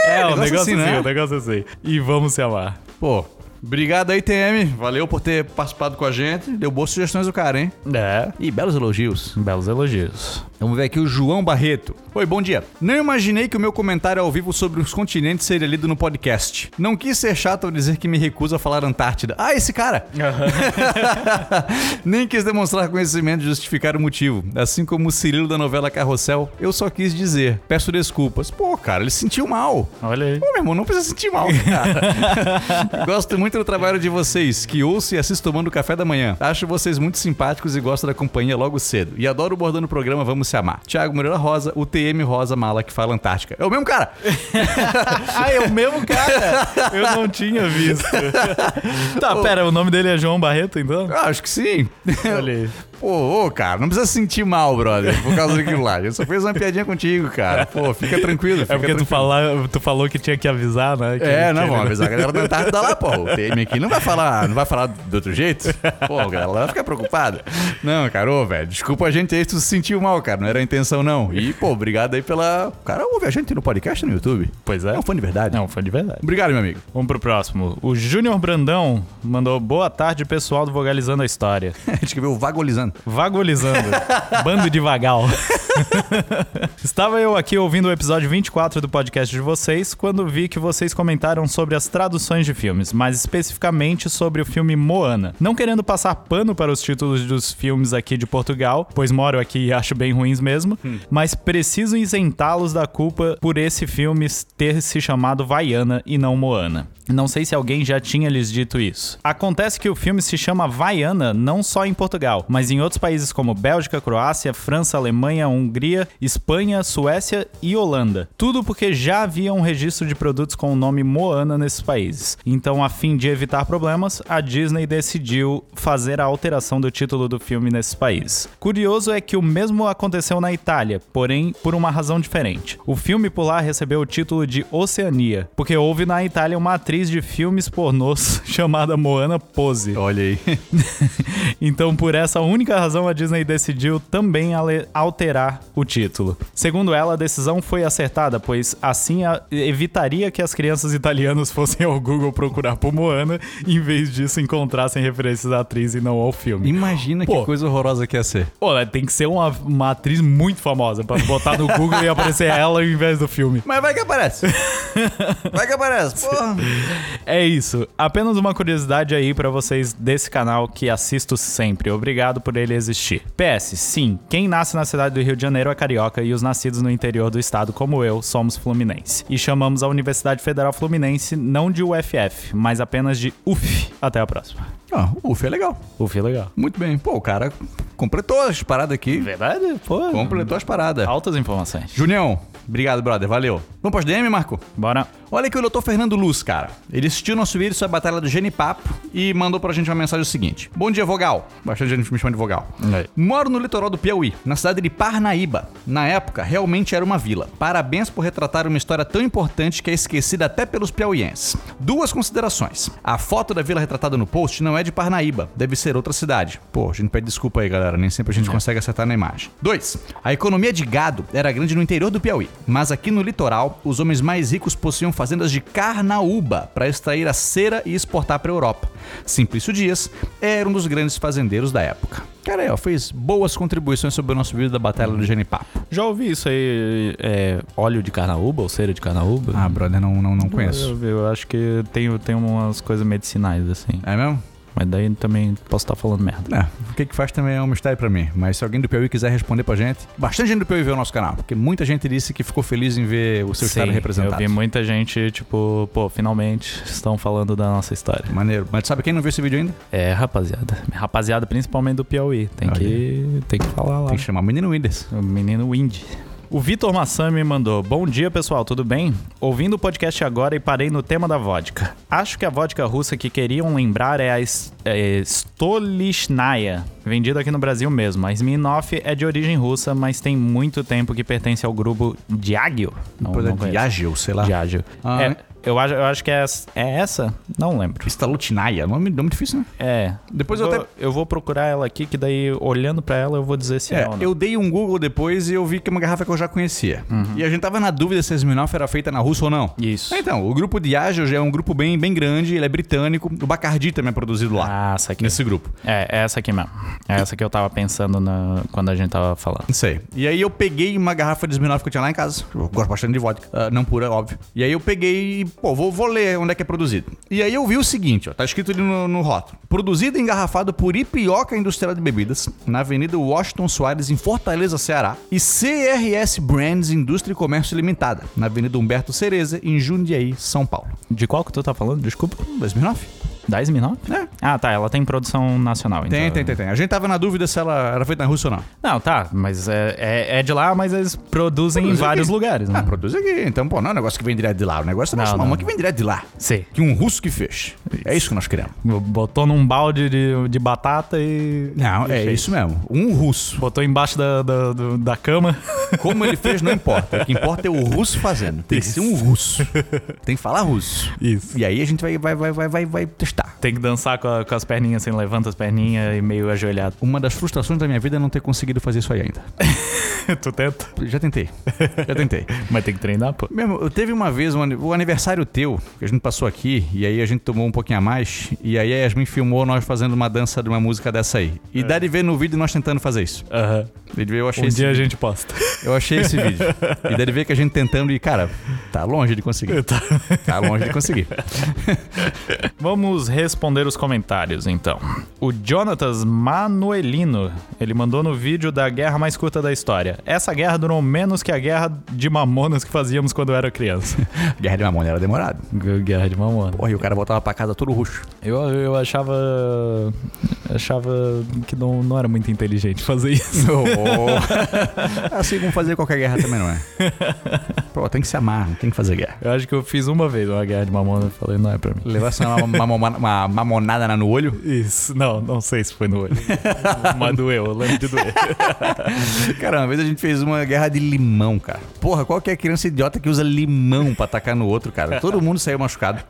É, um negócio assim, né? um negócio assim. E vamos se amar. Pô, obrigado aí, TM. Valeu por ter participado com a gente. Deu boas sugestões do cara, hein? É. E belos elogios. Belos elogios. Vamos ver aqui o João Barreto. Oi, bom dia. Não imaginei que o meu comentário ao vivo sobre os continentes seria lido no podcast. Não quis ser chato ao dizer que me recuso a falar Antártida. Ah, esse cara! Nem quis demonstrar conhecimento e justificar o motivo. Assim como o Cirilo da novela Carrossel, eu só quis dizer. Peço desculpas. Pô, cara, ele se sentiu mal. Olha aí. Pô, meu irmão, não precisa sentir mal, cara. gosto muito do trabalho de vocês, que ouço e assisto tomando café da manhã. Acho vocês muito simpáticos e gosto da companhia logo cedo. E adoro o bordão no programa Vamos Se Amar. Tiago Moreira Rosa, o TM Rosa Mala que fala Antártica. É o mesmo cara! ah, é o mesmo cara? Eu não tinha visto. tá, pera, o nome dele é João Barreto, então? Ah, acho que sim. Olha aí. Pô, ô, cara, não precisa se sentir mal, brother, por causa daquilo lá. Eu só fiz uma piadinha contigo, cara. Pô, fica tranquilo. Fica É porque tu, tranquilo. fala, tu falou que tinha que avisar, né? Que- É, não, que vamos avisar a galera da Antártida lá, pô. O TM aqui não vai falar, não vai falar do outro jeito. Pô, a galera vai ficar preocupada. Não, cara, ô, velho, desculpa a gente aí se tu se sentiu mal, cara. Não era a intenção, não. E, pô, obrigado aí pela. O cara ouve a gente no podcast no YouTube. Pois é. É um fã de verdade. Não, foi de verdade. Obrigado, meu amigo. Vamos pro próximo. O Júnior Brandão mandou boa tarde, pessoal do Vogalizando a História. A gente que viu o Vagolizando. Vagolizando. Bando de vagal. Estava eu aqui ouvindo o episódio 24 do podcast de vocês quando vi que vocês comentaram sobre as traduções de filmes, mais especificamente sobre o filme Moana. Não querendo passar pano para os títulos dos filmes aqui de Portugal, pois moro aqui e acho bem ruins mesmo, mas preciso isentá-los da culpa por esse filme ter se chamado Vaiana e não Moana. Não sei se alguém já tinha lhes dito isso. Acontece que o filme se chama Vaiana não só em Portugal, mas em outros países como Bélgica, Croácia, França, Alemanha, Hungria, Espanha, Suécia e Holanda. Tudo porque já havia um registro de produtos com o nome Moana nesses países. Então, a fim de evitar problemas, a Disney decidiu fazer a alteração do título do filme nesses países. Curioso é que o mesmo aconteceu na Itália, porém por uma razão diferente. O filme por lá recebeu o título de Oceania, porque houve na Itália uma atriz de filmes pornôs chamada Moana Pose. Olha aí. Então, por essa única razão, a Disney decidiu também alterar o título. Segundo ela, a decisão foi acertada, pois assim evitaria que as crianças italianas fossem ao Google procurar por Moana, em vez disso encontrassem referências à atriz e não ao filme. Imagina Pô. que coisa horrorosa que ia ser. Pô, né, tem que ser uma, uma atriz muito famosa pra botar no Google e aparecer ela ao invés do filme. Mas vai que aparece. Vai que aparece. Porra. É isso. Apenas uma curiosidade aí pra vocês desse canal que assisto sempre. Obrigado por ele existir. PS, sim, quem nasce na cidade do Rio de Janeiro é carioca e os nascidos no interior do estado, como eu, somos fluminense. E chamamos a Universidade Federal Fluminense não de UFF, mas apenas de UF. Até a próxima. Ah, o UF é legal. UF é legal. Muito bem. Pô, o cara completou as paradas aqui. Verdade? Pô. Completou as paradas. Altas informações. Junião, obrigado, brother. Valeu. Vamos pras DM, Marco? Bora. Olha aqui o doutor Fernando Luz, cara. Ele assistiu nosso vídeo sobre a batalha do Genipapo e mandou pra gente uma mensagem seguinte. Bom dia, Vogal. Bastante gente me chama de Vogal. Aí. Moro no litoral do Piauí, na cidade de Parnaíba. Na época, realmente era uma vila. Parabéns por retratar uma história tão importante que é esquecida até pelos piauienses. Duas considerações. A foto da vila retratada no post não é é de Parnaíba, deve ser outra cidade. Pô, a gente pede desculpa aí, galera, nem sempre a gente consegue acertar na imagem. 2. A economia de gado era grande no interior do Piauí, mas aqui no litoral, os homens mais ricos possuíam fazendas de carnaúba para extrair a cera e exportar para a Europa. Simplício Dias era um dos grandes fazendeiros da época. Cara, aí, ó, fez boas contribuições sobre o nosso vídeo da Batalha do Genipapo. Já ouvi isso aí, é, óleo de carnaúba ou cera de carnaúba? Ah, brother, não, não, não conheço. Eu, eu acho que tem, tem umas coisas medicinais, assim. É mesmo? Mas daí também posso estar falando merda. É, o que que faz também é um mistério pra mim. Mas se alguém do Piauí quiser responder pra gente, bastante gente do Piauí vê o nosso canal, porque muita gente disse que ficou feliz em ver o seu estado Sim, representado. Eu vi muita gente, tipo, pô, finalmente estão falando da nossa história. Maneiro. Mas sabe quem não viu esse vídeo ainda? É, rapaziada. Rapaziada, principalmente do Piauí. Tem, Olha. que, tem que falar lá. Tem que chamar o menino Winders. O menino Windy. O Vitor Massan me mandou: Bom dia, pessoal, tudo bem? Ouvindo o podcast agora e parei no tema da vodka. Acho que a vodka russa que queriam lembrar é a é, Stolichnaya, vendida aqui no Brasil mesmo. A Smirnoff é de origem russa, mas tem muito tempo que pertence ao grupo Diageo. Não, é não conheço. Diageo, sei lá. Diageo. Ah, É, é? Eu, acho, eu acho que é, essa- é essa? Não lembro. Stalutinaia. Nome, nome difícil, né? É. Depois eu vou, até- eu vou procurar ela aqui, que daí, olhando pra ela, eu vou dizer se é, É, ou não. eu dei um Google depois e eu vi que é uma garrafa que eu já conhecia. E a gente tava na dúvida se a Smirnoff era feita na Rússia ou não. Isso. Então, o grupo Diageo já é um grupo bem, bem grande, ele é britânico. O Bacardi também é produzido lá, Ah, essa aqui. nesse grupo. É, é essa aqui mesmo. É essa que eu tava pensando na- quando a gente tava falando. Não sei. E aí eu peguei uma garrafa de Smirnoff que eu tinha lá em casa. Eu gosto bastante de vodka. Ah, não pura, óbvio. E aí eu peguei e, pô, vou, vou ler onde é que é produzido. E aí eu vi o seguinte, ó. Tá escrito ali no, no rótulo. Produzido e engarrafado por Ipioca Industrial de Bebidas, na Avenida Washington Soares, em Fortaleza, Ceará. E CRS Brands Indústria e Comércio Limitada, na Avenida Humberto Cereza, em Jundiaí, São Paulo. De qual que tu tá falando? Desculpa. Da Smirnoff? Da Smirnoff? É. Ah, tá. Ela tem produção nacional. Tem, então... tem, tem, tem. A gente tava na dúvida se ela era feita na Rússia ou não. Não, tá. Mas é, é, é de lá, mas eles produzem Produz em vários aqui. lugares, né? Ah, produz aqui. Então, pô, não é um negócio que vem direto de lá. O negócio é não, mamãe não. que vem direto de lá. Sim. Que um russo que fez. É isso que nós queremos. Botou num balde de, de batata e. Não, é fez. isso mesmo. Um russo. Botou embaixo da, da, do- da cama. Como ele fez, não importa. O que importa é o russo fazendo. Tem que ser um russo. Tem que falar russo. Isso. E aí a gente vai, vai, vai, vai, vai, vai testar. Tem que dançar com, a- com as perninhas assim, levanta as perninhas e meio ajoelhado. Uma das frustrações da minha vida é não ter conseguido fazer isso aí ainda. tu tenta? Já tentei. Já tentei. Mas tem que treinar, pô. Mesmo, eu teve uma vez um, o aniversário teu, que a gente passou aqui, e aí a gente tomou um pouquinho a mais, e aí a Yasmin filmou nós fazendo uma dança de uma música dessa aí. E dá de ver no vídeo nós tentando fazer isso. Aham. Ver, eu achei Um esse dia a vídeo. gente posta. Eu achei esse vídeo. E dá de ver que a gente tentando e, cara, tá longe de conseguir. Tá longe de conseguir. Vamos responder os comentários, então. O Jonatas Manuelino, ele mandou no vídeo da guerra mais curta da história. Essa guerra durou menos que a guerra de mamonas que fazíamos quando eu era criança. Guerra de Mamona era demorado. guerra de mamona. Porra, e o cara voltava pra casa todo roxo. Eu, eu achava. Achava que não, não era muito inteligente fazer isso. assim como fazer qualquer guerra também não é. Pô, tem que se amar, não tem que fazer guerra. Eu acho que eu fiz uma vez uma guerra de mamona e falei, não é pra mim. Levasse uma, uma, uma mamonada no olho. Isso, não, não sei se foi no olho. Mas doeu, eu lembro de doer. Cara, uma vez a gente fez uma guerra de limão, cara. Porra, qual que é a criança idiota que usa limão pra atacar no outro, cara? Todo mundo saiu machucado.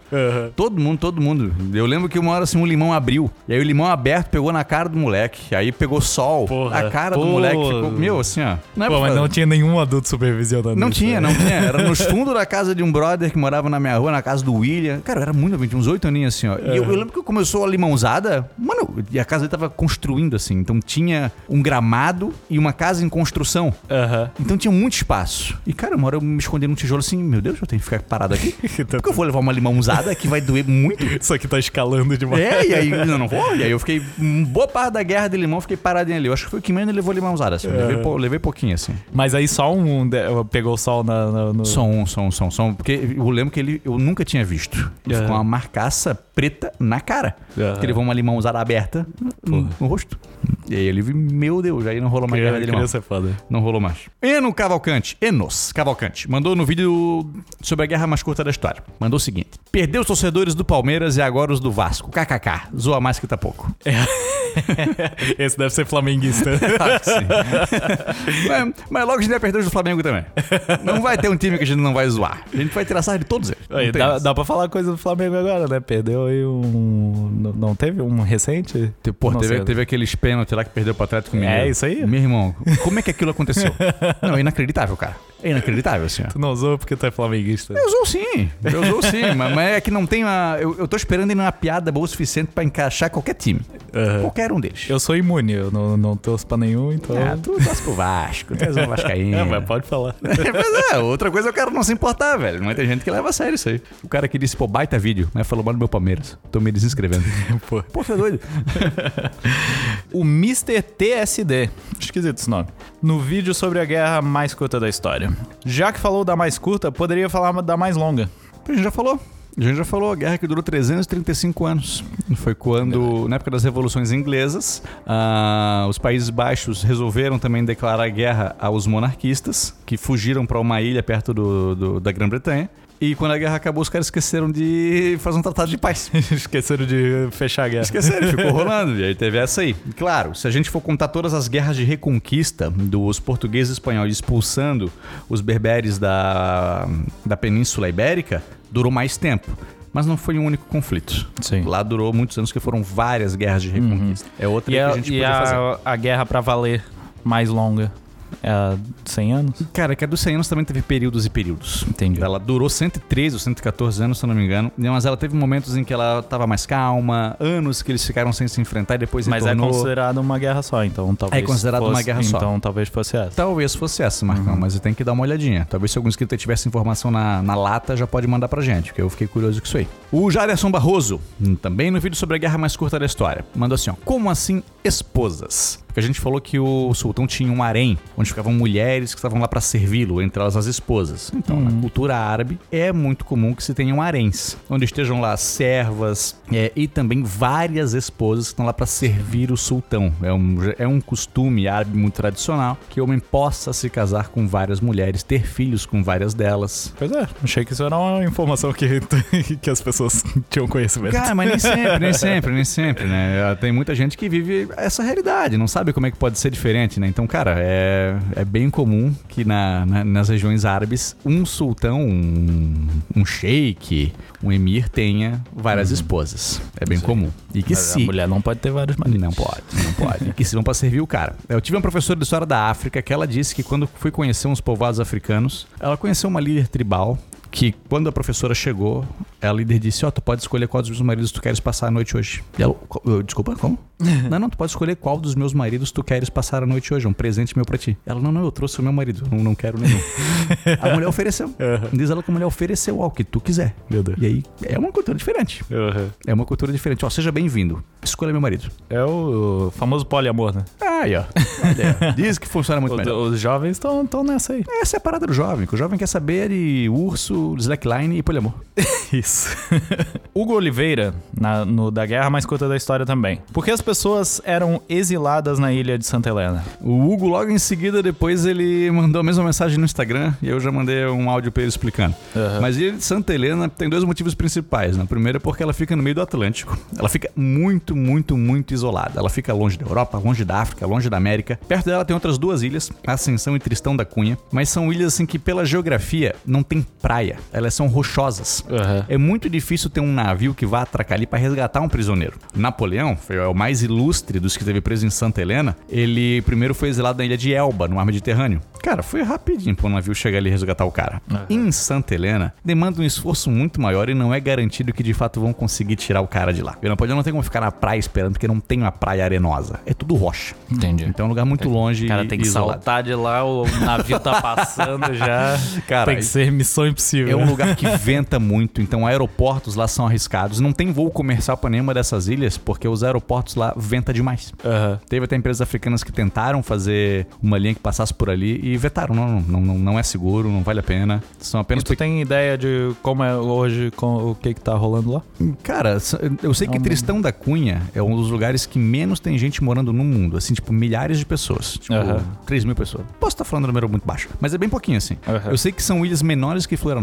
Todo mundo, todo mundo. Eu lembro que uma hora assim um limão abriu. E aí o limão aberto pegou na cara do moleque. Aí pegou sol. Porra. a cara do Pô. moleque ficou. Meu, assim, ó. Não é Pô, mas não tinha nenhum adulto supervisionando Não isso, tinha, né? não tinha. Era nos fundos da casa de um brother que morava na minha rua, na casa do William. Cara, eu era muito tinha uns oito aninhos assim, ó. E eu, eu lembro que começou a limãozada, mano, e a casa ele tava construindo assim. Então tinha um gramado e uma casa em construção. Aham. Então tinha muito espaço. E, cara, uma hora eu me escondi num tijolo assim, meu Deus, eu tenho que ficar parado aqui. Porque eu vou levar uma limãozada que vai doer muito. Isso aqui tá escalando demais. É, e aí eu não vou. E aí eu fiquei. hum, Boa parte da guerra de limão, fiquei paradinho ali. Eu acho que foi o que menos levou limãozada. Assim. Eu Levei, pou- levei pouquinho, assim. Mas aí só um pegou o sol na, na- no. Som, um, som, som, som. Porque eu lembro que ele eu nunca tinha visto. Ele Aham. ficou uma marcaça preta na cara. Porque ele levou uma limãozada aberta no, no rosto. E aí ele viu, meu Deus, aí não rolou mais guerra de limão. É foda. Não rolou mais. Eno Cavalcante, Enos Cavalcante, mandou no vídeo sobre a guerra mais curta da história. Mandou o seguinte: Perdeu os torcedores do Palmeiras e agora os do Vasco. KKK. Zoa mais que tá pouco. Esse deve ser flamenguista. Ah, sim. mas, mas logo a gente vai perder do Flamengo também. Não vai ter um time que a gente não vai zoar. A gente vai tirar sarro de todos eles. Aí, dá, dá pra falar coisa do Flamengo agora, né? Perdeu aí um. Não não teve um recente? Pô, Não teve, sei. teve aqueles pênaltis lá que perdeu pro Atlético Mineiro. É isso aí? Meu irmão, como é que aquilo aconteceu? Não, é inacreditável, cara. É inacreditável, assim. ó. Tu não usou porque tu é flamenguista. Eu usou sim, eu usou sim, mas, mas é que não tem uma. Eu, eu tô esperando ainda uma piada boa o suficiente pra encaixar qualquer time. Aham. Qualquer um deles. Eu sou imune, eu não, não torço pra nenhum, então. Ah, tu torce pro Vasco, tu és um Vascaíno. É, mas pode falar. Mas é, outra coisa é o cara não se importar, velho. Mas tem gente que leva a sério isso aí. O cara que disse, pô, baita vídeo, né? Falou mal do meu Palmeiras. Tô me desinscrevendo. Pô. Pô, você é doido? O Mr. TSD, esquisito esse nome, no vídeo sobre a guerra mais curta da história. Já que falou da mais curta, poderia falar da mais longa. A gente já falou. A gente já falou, a guerra que durou 335 anos. Foi quando, na época das revoluções inglesas, ah, os Países Baixos resolveram também declarar guerra aos monarquistas, que fugiram para uma ilha perto do, do- da Grã-Bretanha. E quando a guerra acabou, os caras esqueceram de fazer um tratado de paz. Esqueceram de fechar a guerra. Esqueceram, ficou rolando. E aí teve essa aí. Claro, se a gente for contar todas as guerras de reconquista dos portugueses e espanhóis expulsando os berberes da, da Península Ibérica, durou mais tempo. Mas não foi um único conflito. Sim. Lá durou muitos anos, que foram várias guerras de reconquista. É outra E, que a, a gente e podia fazer. a, a guerra pra valer mais longa é a 100 anos? Cara, que a dos 100 anos também teve períodos e períodos. Entendi. Ela durou 113 ou 114 anos, se eu não me engano. Mas ela teve momentos em que ela tava mais calma, anos que eles ficaram sem se enfrentar e depois Mas é retornou. considerado uma guerra só, então talvez. É considerado uma guerra só. Então talvez fosse essa. Talvez fosse essa, Marcão, mas tem que dar uma olhadinha. Talvez se algum inscrito tivesse informação na, na lata, já pode mandar pra gente, porque eu fiquei curioso com isso aí. O Jaderson Barroso, hum, também no vídeo sobre a guerra mais curta da história, mandou assim, ó. Como assim esposas? Porque a gente falou que o sultão tinha um harém, onde ficavam mulheres que estavam lá pra servi-lo, entre elas as esposas. Então, na cultura árabe, é muito comum que se tenham haréns, onde estejam lá servas é, e também várias esposas que estão lá pra servir o sultão. É um, é um costume árabe muito tradicional que o homem possa se casar com várias mulheres, ter filhos com várias delas. Pois é, achei que isso era uma informação que, que as pessoas tinham conhecimento. Cara, mas nem sempre, nem sempre, nem sempre, né? Tem muita gente que vive essa realidade, não sabe como é que pode ser diferente, né? Então, cara, é, é bem comum que na, na- nas regiões árabes um sultão, um, um sheik, um emir tenha várias esposas. É bem comum. E que Mas se... A mulher não pode ter vários maridos. Não pode, não pode. E que sirvam pra servir o cara. Eu tive uma professora de história da África que ela disse que quando foi conhecer uns povoados africanos, ela conheceu uma líder tribal que quando a professora chegou, a líder disse, ó, tu pode escolher qual dos meus maridos tu queres passar a noite hoje. E ela, "Qual- eu, desculpa, como? não, não, tu pode escolher qual dos meus maridos tu queres passar a noite hoje, é um presente meu pra ti. Ela, não, não, eu trouxe o meu marido, não, não quero nenhum. a mulher ofereceu. Diz ela que a mulher ofereceu ao que tu quiser. Meu Deus. E aí, é uma cultura diferente. É uma cultura diferente. Ó, seja bem-vindo. Escolha meu marido. É o famoso poliamor, né? Olha aí, ó. Diz que funciona muito O- melhor. os jovens estão nessa aí. Essa é a parada do jovem, que o jovem quer saber de urso, slackline e poliamor. Isso. Hugo Oliveira, na- no Da Guerra Mais Curta da História também. Por que as pessoas eram exiladas na ilha de Santa Helena? O Hugo, logo em seguida, depois ele mandou a mesma mensagem no Instagram e eu já mandei um áudio pra ele explicando. Aham. Mas a ilha de Santa Helena tem dois motivos principais. Né? Primeiro é porque ela fica no meio do Atlântico. Ela fica muito, muito, muito isolada. Ela fica longe da Europa, longe da África, longe da América. Perto dela tem outras duas ilhas, Ascensão e Tristão da Cunha. Mas são ilhas assim que, pela geografia, não tem praia. Elas são rochosas. Aham. É muito difícil ter um navio que vá atracar ali para resgatar um prisioneiro. Napoleão, foi o mais ilustre dos que teve preso em Santa Helena, ele primeiro foi exilado na ilha de Elba, no mar Mediterrâneo. Cara, foi rapidinho para o navio chegar ali e resgatar o cara. Em Santa Helena, demanda um esforço muito maior e não é garantido que de fato vão conseguir tirar o cara de lá. E o Napoleão não tem como ficar na praia esperando, porque não tem uma praia arenosa. É tudo rocha. Entendi. Então é um lugar muito longe O cara e tem que isolado. saltar de lá, o navio tá passando já. Cara, tem que ser missão impossível. É um lugar que venta muito, então aeroportos lá são arriscados. Não tem voo comercial para nenhuma dessas ilhas, porque os aeroportos lá venta demais. Aham. Teve até empresas africanas que tentaram fazer uma linha que passasse por ali e vetaram. Não, não, não, não é seguro, não vale a pena. São E apenas tu tem ideia de como é hoje, com, o que que tá rolando lá? Cara, eu sei que É um- Tristão da Cunha é um dos lugares que menos tem gente morando no mundo. Assim, tipo, milhares de pessoas. Tipo, Aham. 3 mil pessoas. Posso estar falando um número muito baixo, mas é bem pouquinho assim. Aham. Eu sei que são ilhas menores que Florianópolis,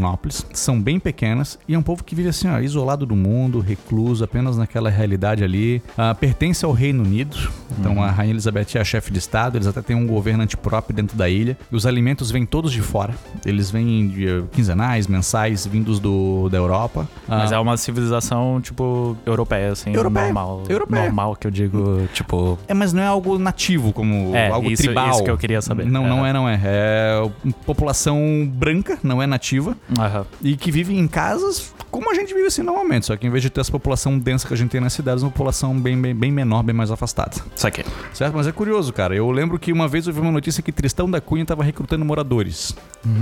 são bem pequenas e é um povo que vive assim, ó, isolado do mundo, recluso, apenas naquela realidade ali. Ah, pertence ao Reino Unido, então a Rainha Elizabeth é a chefe de Estado, eles até têm um governo antipróprio dentro da ilha. E os alimentos vêm todos de fora. Eles vêm de eh, quinzenais, mensais, vindos do, da Europa. Mas Ah, é uma civilização, tipo, europeia, assim. Europeia. Normal. Europeia. Normal, que eu digo, tipo... É, mas não é algo nativo, como É, algo isso- tribal. isso que eu queria saber. Não, não É. é, não é. É população branca, não é nativa, Aham. e que vive em casas como a gente vive assim normalmente. Só que em vez de ter essa população densa que a gente tem nas cidades, uma população bem, bem, bem menor, bem mais afastada. Isso aqui. Certo? Mas é curioso, cara. Eu lembro que uma vez eu vi uma notícia que Tristão da Cunha tava recrutando moradores.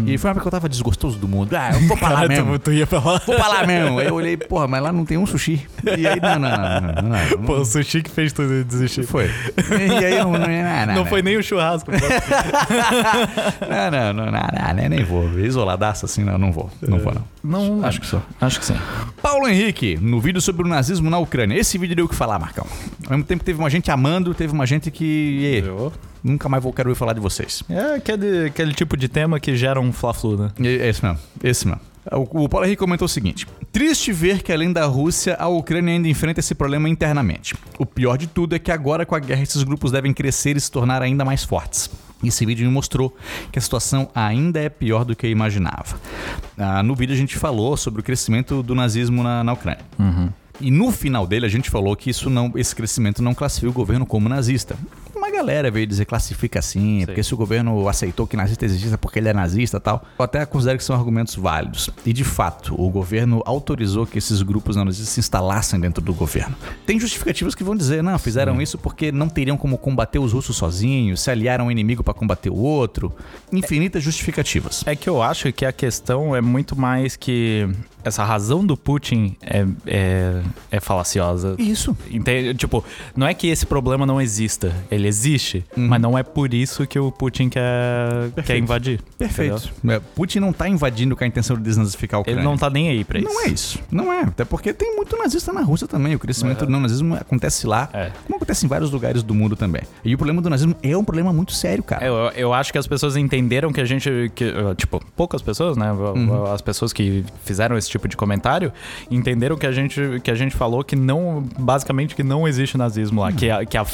E foi uma época que eu tava desgostoso do mundo. Ah, eu vou pra lá mesmo. tu ia falar... Vou pra lá mesmo. Aí eu olhei, porra, mas lá não tem um sushi. E aí, não, não, não, não, não, não. Pô, o sushi que fez tudo desistir. Foi. E aí eu não, não, não, Não foi nem o churrasco. Não, não, não, não, não, não, nem vou. Isoladaço assim, não, não vou. Não vou, não. Não, Acho que só. Acho que sim. Paulo Henrique, no vídeo sobre o nazismo na Ucrânia. Esse vídeo deu o que falar, Marcão. Ao mesmo tempo que teve uma gente amando, teve uma gente que. "Ê, nunca mais vou quero ouvir falar de vocês. É aquele, aquele tipo de tema que gera um fla-flu, né? E- É esse mesmo, esse mesmo. O Paulo Henrique comentou o seguinte: Triste ver que além da Rússia, a Ucrânia ainda enfrenta esse problema internamente. O pior de tudo é que agora com a guerra esses grupos devem crescer e se tornar ainda mais fortes. Esse vídeo me mostrou que a situação ainda é pior do que eu imaginava. Ah, no vídeo a gente falou sobre o crescimento do nazismo na, na Ucrânia. E no final dele a gente falou que isso não, esse crescimento não classifica o governo como nazista. Galera veio dizer classifica assim, porque se o governo aceitou que nazista existisse é porque ele é nazista e tal. Eu até considero que são argumentos válidos. E de fato, o governo autorizou que esses grupos nazistas se instalassem dentro do governo. Tem justificativas que vão dizer, não, fizeram isso porque não teriam como combater os russos sozinhos, se aliaram ao inimigo para combater o outro. Infinitas justificativas. É que eu acho que a questão é muito mais que essa razão do Putin é, é, é falaciosa. Isso. Entende? Tipo, não é que esse problema não exista. Ele existe, mas não é por isso que o Putin quer, quer invadir. Perfeito. É, Putin não tá invadindo com a intenção de desnazificar entendeu? Ucrânia. Ele não tá nem aí pra isso. Não é isso. Não é. Até porque tem muito nazista na Rússia também. O crescimento do nazismo acontece lá, É. como acontece em vários lugares do mundo também. E o problema do nazismo é um problema muito sério, cara. É, Eu, eu acho que as pessoas entenderam que a gente. Que, uh, tipo, poucas pessoas, né? As pessoas que fizeram esse tipo de comentário entenderam que a gente, que a gente falou que não. Basicamente, que não existe nazismo lá. Que, a- que a,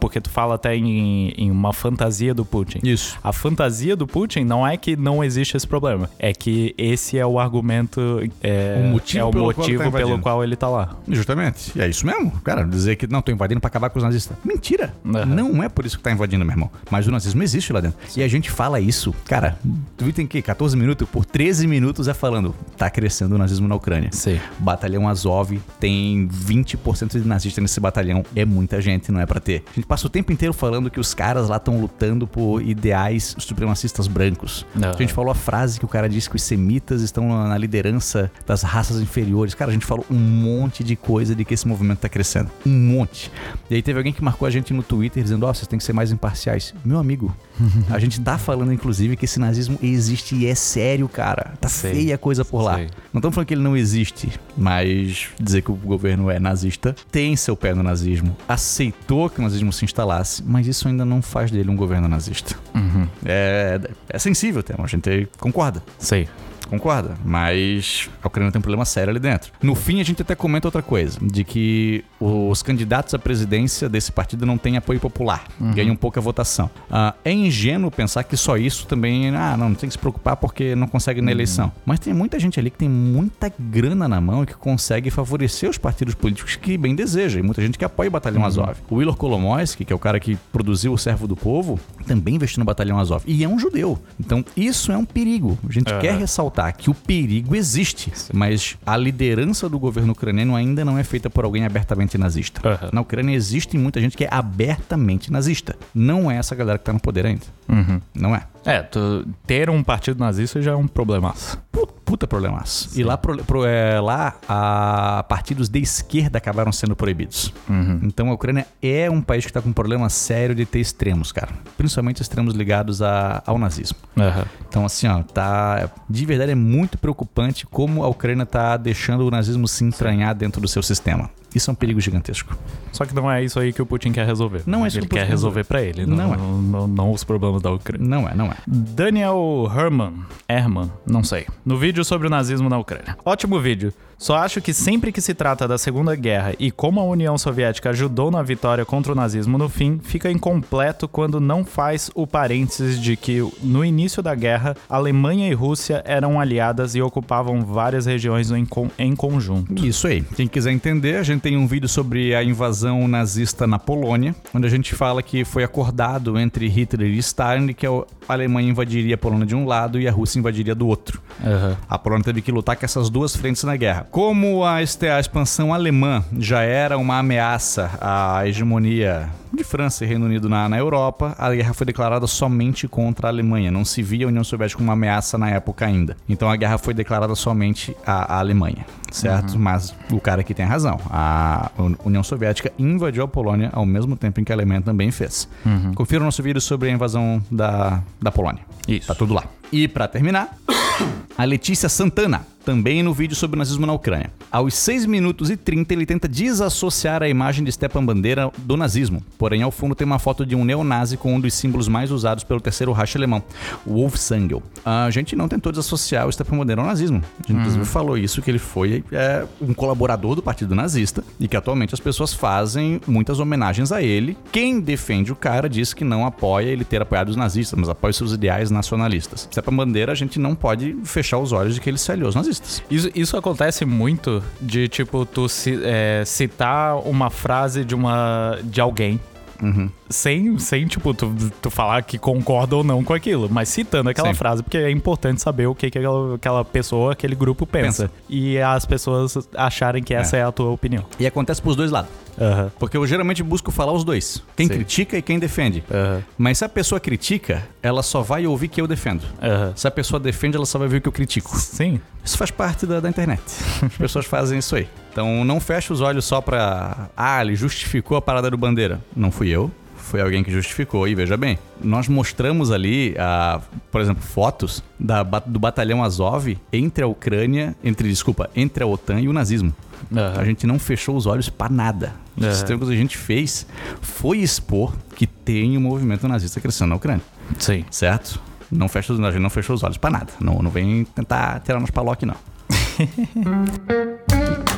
porque tu fala até em, em uma fantasia do Putin. Isso. A fantasia do Putin não é que não existe esse problema. É que esse é o argumento. É, O motivo é o pelo qual ele motivo tá pelo qual ele tá lá. Justamente. E é isso mesmo. Cara, dizer que não, tô invadindo pra acabar com os nazistas. Mentira. Aham. Não é por isso que tá invadindo, meu irmão. Mas o nazismo existe lá dentro. E a gente fala isso, cara, tu tem que 14 minutos, por 13 minutos é falando, tá crescendo o nazismo na Ucrânia. Sim. Batalhão Azov tem 20% de nazista nesse batalhão. É muita gente, não é pra ter. A gente passa o tempo inteiro falando que os caras lá estão lutando por ideais supremacistas brancos. Aham. A gente falou a frase que o cara disse que os semitas estão na liderança das raças inferiores. Cara, a gente falou um monte de coisa de que esse movimento tá crescendo. Um monte. E aí teve alguém que marcou a gente no Twitter dizendo: Ó, vocês têm que ser mais imparciais. Meu amigo, a gente tá falando, inclusive, que esse nazismo existe e é sério, cara. Tá Sei. feia a coisa por lá. Sei. Não estamos falando que ele não existe, mas dizer que o governo é nazista tem seu pé no nazismo, aceitou que o nazismo se instalasse, mas isso ainda não faz dele um governo nazista. Uhum. É, é sensível o tema, a gente concorda. Sei. Concorda, mas a Ucrânia tem um problema sério ali dentro. No fim, a gente até comenta outra coisa: de que os candidatos à presidência desse partido não têm apoio popular, ganham pouca votação. Ah, é ingênuo pensar que só isso também, ah, não, não tem que se preocupar porque não consegue na eleição. Mas tem muita gente ali que tem muita grana na mão e que consegue favorecer os partidos políticos que bem deseja, e muita gente que apoia o Batalhão Azov. O Willor Kolomoisky, que é o cara que produziu o Servo do Povo, também investiu no Batalhão Azov. E é um judeu. Então, isso é um perigo. A gente Aham. quer ressaltar que o perigo existe, mas a liderança do governo ucraniano ainda não é feita por alguém abertamente nazista. Aham. Na Ucrânia existe muita gente que é abertamente nazista. Não é essa galera que tá no poder ainda. Uhum. Não é. É, tu, ter um partido nazista já é um problemaço. Pu- Puta problemaço. E lá, pro, pro- é, lá a partidos de esquerda acabaram sendo proibidos. Uhum. Então a Ucrânia é um país que tá com um problema sério de ter extremos, cara. Principalmente extremos ligados a- ao nazismo. Aham. Então, assim, ó, tá. De verdade é muito preocupante como a Ucrânia tá deixando o nazismo se entranhar dentro do seu sistema. Isso é um perigo gigantesco. Só que não é isso aí que o Putin quer resolver. Não é isso Ele que o Putin quer resolver pra ele, Não não, é. não, não- não os problemas da Ucrânia. Não é, não é. Daniel Herman, Herman, não sei, no vídeo sobre o nazismo na Ucrânia. Ótimo vídeo. Só acho que sempre que se trata da Segunda Guerra e como a União Soviética ajudou na vitória contra o nazismo no fim, fica incompleto quando não faz o parênteses de que no início da guerra, Alemanha e Rússia eram aliadas e ocupavam várias regiões em, con em conjunto. Isso aí. Quem quiser entender, a gente tem um vídeo sobre a invasão nazista na Polônia, onde a gente fala que foi acordado entre Hitler e Stalin que a Alemanha invadiria a Polônia de um lado e a Rússia invadiria do outro. Uhum. A Polônia teve que lutar com essas duas frentes na guerra. Como a, a expansão alemã já era uma ameaça à hegemonia de França e Reino Unido na, na Europa, a guerra foi declarada somente contra a Alemanha. Não se via a União Soviética como uma ameaça na época ainda. Então a guerra foi declarada somente à, à Alemanha, certo? Uhum. Mas o cara aqui tem razão. A União Soviética invadiu a Polônia ao mesmo tempo em que a Alemanha também fez. Uhum. Confira o nosso vídeo sobre a invasão da, da Polônia. Isso. Tá tudo lá. E para terminar, a Letícia Santana também no vídeo sobre o nazismo na Ucrânia. Aos 6 minutos e 30, ele tenta desassociar a imagem de Stepan Bandeira do nazismo. Porém, ao fundo tem uma foto de um neonazi com um dos símbolos mais usados pelo terceiro Reich alemão, o Wolfsangel. A gente não tentou desassociar o Stepan Bandeira ao nazismo. A gente, inclusive, uhum. falou isso, que ele foi é, um colaborador do Partido Nazista e que atualmente as pessoas fazem muitas homenagens a ele. Quem defende o cara diz que não apoia ele ter apoiado os nazistas, mas apoia seus ideais nacionalistas. Stepan Bandeira, a gente não pode fechar os olhos de que ele se aliou aos nazistas. Isso, isso acontece muito de, tipo, tu é, citar uma frase de uma de alguém Uhum. Sem, sem, tipo, tu, tu falar que concorda ou não com aquilo, mas citando aquela Sim. frase, porque é importante saber o que, que aquela, aquela pessoa, aquele grupo pensa. pensa. E as pessoas acharem que essa é, é a tua opinião. E acontece pros dois lados. Uhum. Porque eu geralmente busco falar os dois. Quem Sim. critica e quem defende. Uhum. Mas se a pessoa critica, ela só vai ouvir que eu defendo. Uhum. Se a pessoa defende, ela só vai ouvir o que eu critico. Sim. Isso faz parte da, da internet. As pessoas fazem isso aí. Então não fecha os olhos só pra. Ah, ele justificou a parada do bandeira. Não fui eu foi alguém que justificou. E veja bem, nós mostramos ali, uh, por exemplo, fotos da, do batalhão Azov entre a Ucrânia, entre, desculpa, entre a OTAN e o nazismo. Uhum. A gente não fechou os olhos para nada. Uhum. Que a gente fez foi expor que tem um movimento nazista crescendo na Ucrânia. Sim. Certo? Não fecha, a gente não fechou os olhos para nada. Não, não vem tentar tirar nos aqui, não.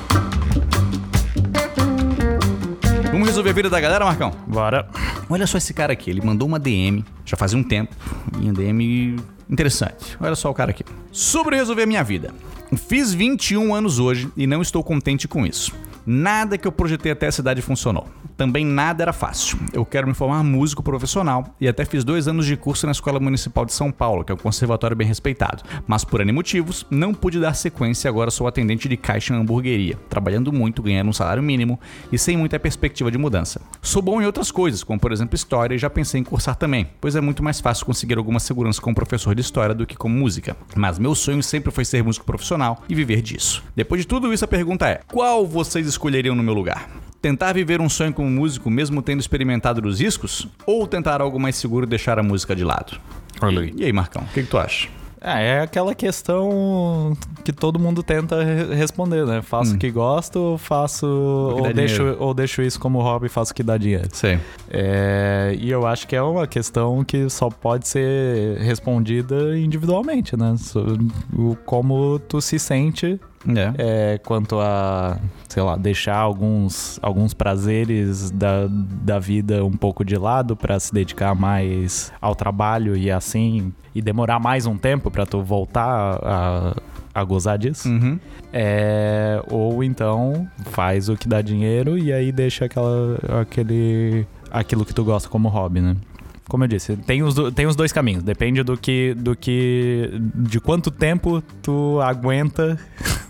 Vamos resolver a vida da galera, Marcão? Bora. Olha só esse cara aqui, ele mandou uma DM, já fazia um tempo, e uma DM interessante. Olha só o cara aqui. Sobre resolver a minha vida. Fiz 21 anos hoje e não estou contente com isso. Nada que eu projetei até a cidade funcionou. Também nada era fácil. Eu quero me formar músico profissional e até fiz dois anos de curso na Escola Municipal de São Paulo, que é um conservatório bem respeitado. Mas por N motivos, não pude dar sequência e agora sou atendente de caixa em hamburgueria, trabalhando muito, ganhando um salário mínimo e sem muita perspectiva de mudança. Sou bom em outras coisas, como por exemplo história, e já pensei em cursar também, pois é muito mais fácil conseguir alguma segurança como professor de história do que como música. Mas meu sonho sempre foi ser músico profissional e viver disso. Depois de tudo isso, a pergunta é: qual vocês escolheriam no meu lugar? Tentar viver um sonho como músico, mesmo tendo experimentado os riscos? Ou tentar algo mais seguro e deixar a música de lado? Olha aí. E aí, Marcão, o que, que tu acha? É, é aquela questão que todo mundo tenta responder, né? Faço o hum. que gosto, faço. Ou deixo, ou deixo isso como hobby, faço o que dá dinheiro. Sim. É, e eu acho que é uma questão que só pode ser respondida individualmente, né? O, como tu se sente é. É, quanto a, sei lá, deixar alguns, alguns prazeres da, da vida um pouco de lado para se dedicar mais ao trabalho e assim, e demorar mais um tempo para tu voltar a, a gozar disso. Uhum. É, ou então faz o que dá dinheiro e aí deixa aquela, aquele, aquilo que tu gosta como hobby, né? como eu disse, tem os, tem os dois caminhos. Depende do que. do que. de quanto tempo tu aguenta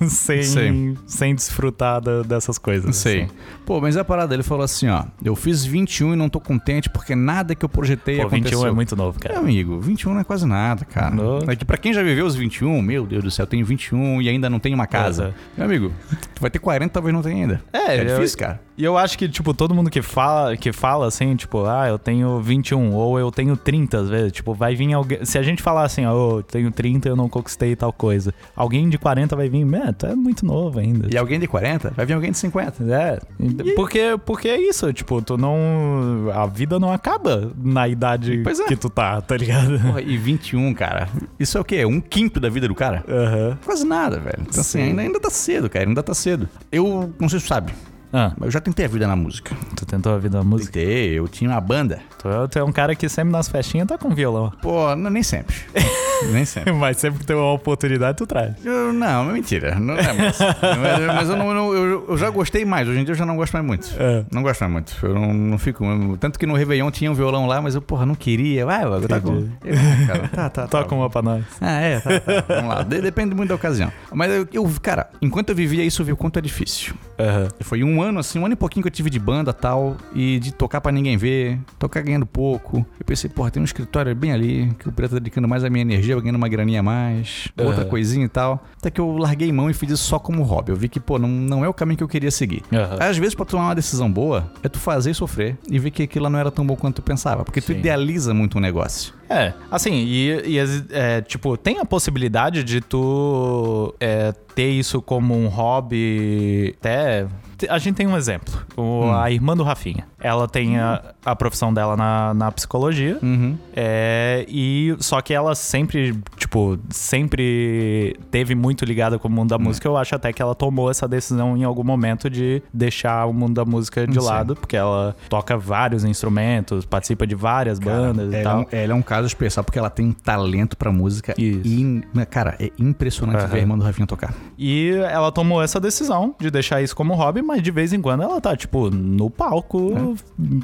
sem, sem desfrutar da, dessas coisas. Sei. Assim. Pô, mas a parada, ele falou assim, ó. Eu fiz 21 e não tô contente porque nada que eu projetei Pô, aconteceu. 21 é muito novo, cara. É, amigo, 21 não é quase nada, cara. No... É que pra quem já viveu os 21, meu Deus do céu, eu tenho 21 e ainda não tenho uma casa. Uhum. Meu amigo, tu vai ter 40 talvez não tenha ainda. É, é difícil, cara. E eu acho que, tipo, todo mundo que fala, que fala assim, tipo, ah, eu tenho 21 ou eu tenho 30 às vezes, tipo, vai vir alguém. Se a gente falar assim, ó, oh, eu tenho 30 eu não conquistei tal coisa. Alguém de 40 vai vir, man, tu é muito novo ainda. E alguém de 40 vai vir alguém de 50. É. Porque, porque é isso, tipo, tu não. A vida não acaba na idade é. que tu tá, tá ligado? Porra, e 21, cara. Isso é o quê? Um quinto da vida do cara? Aham. Quase nada, velho. Então, assim, Sim. ainda, ainda tá cedo, cara. Ainda tá cedo. Eu, não sei se tu sabe, Ah, eu já tentei a vida na música. tu tentou a vida da música? Tentei, eu tinha uma banda. Tu é, tu é um cara que sempre nas festinhas tá com violão. Pô, não, nem sempre. nem sempre. Mas sempre que tem uma oportunidade, tu traz. Eu- não, mentira. Não é mais. mas mas eu, não, eu, eu já gostei mais. Hoje em dia eu já não gosto mais muito. É. Não gosto mais muito. Eu não, não fico. Tanto que no Réveillon tinha um violão lá, mas eu, porra, não queria. Vai, eu tá com. Cara, tá, tá, tá. Toca uma pra nós. Ah, é, tá, tá. Vamos lá. De- depende muito da ocasião. Mas eu, eu, cara, enquanto eu vivia isso, eu vi o quanto é difícil. Aham. Foi um ano, assim, um ano e pouquinho que eu tive de banda tal, e de tocar pra ninguém ver, tocar ganhando pouco. Eu pensei, porra, tem um escritório bem ali, que o preto tá dedicando mais a minha energia, eu ganhando uma graninha a mais, outra Aham. coisinha e tal. Até que eu larguei mão e fiz isso só como hobby. Eu vi que, pô, não, não é o caminho que eu queria seguir. Aham. Às vezes, pra tomar uma decisão boa, é tu fazer e sofrer e ver que aquilo não era tão bom quanto tu pensava. Porque tu Sim. idealiza muito um negócio. É, assim, e, e é, tipo, tem a possibilidade de tu é, ter isso como um hobby até... A gente tem um exemplo. O- A irmã do Rafinha. Ela tem a, a profissão dela na, na psicologia. Uhum. É, e só que ela sempre, tipo, sempre teve muito ligada com o mundo da música. Eu acho até que ela tomou essa decisão em algum momento de deixar o mundo da música de Sim. lado, porque ela toca vários instrumentos, participa de várias bandas e ela, tal. é um- ela é um caso especial porque ela tem um talento pra música. Isso. in- cara, é impressionante Aham. ver a irmã do Rafinha tocar. E ela tomou essa decisão de deixar isso como hobby, mas de vez em quando ela tá, tipo, no palco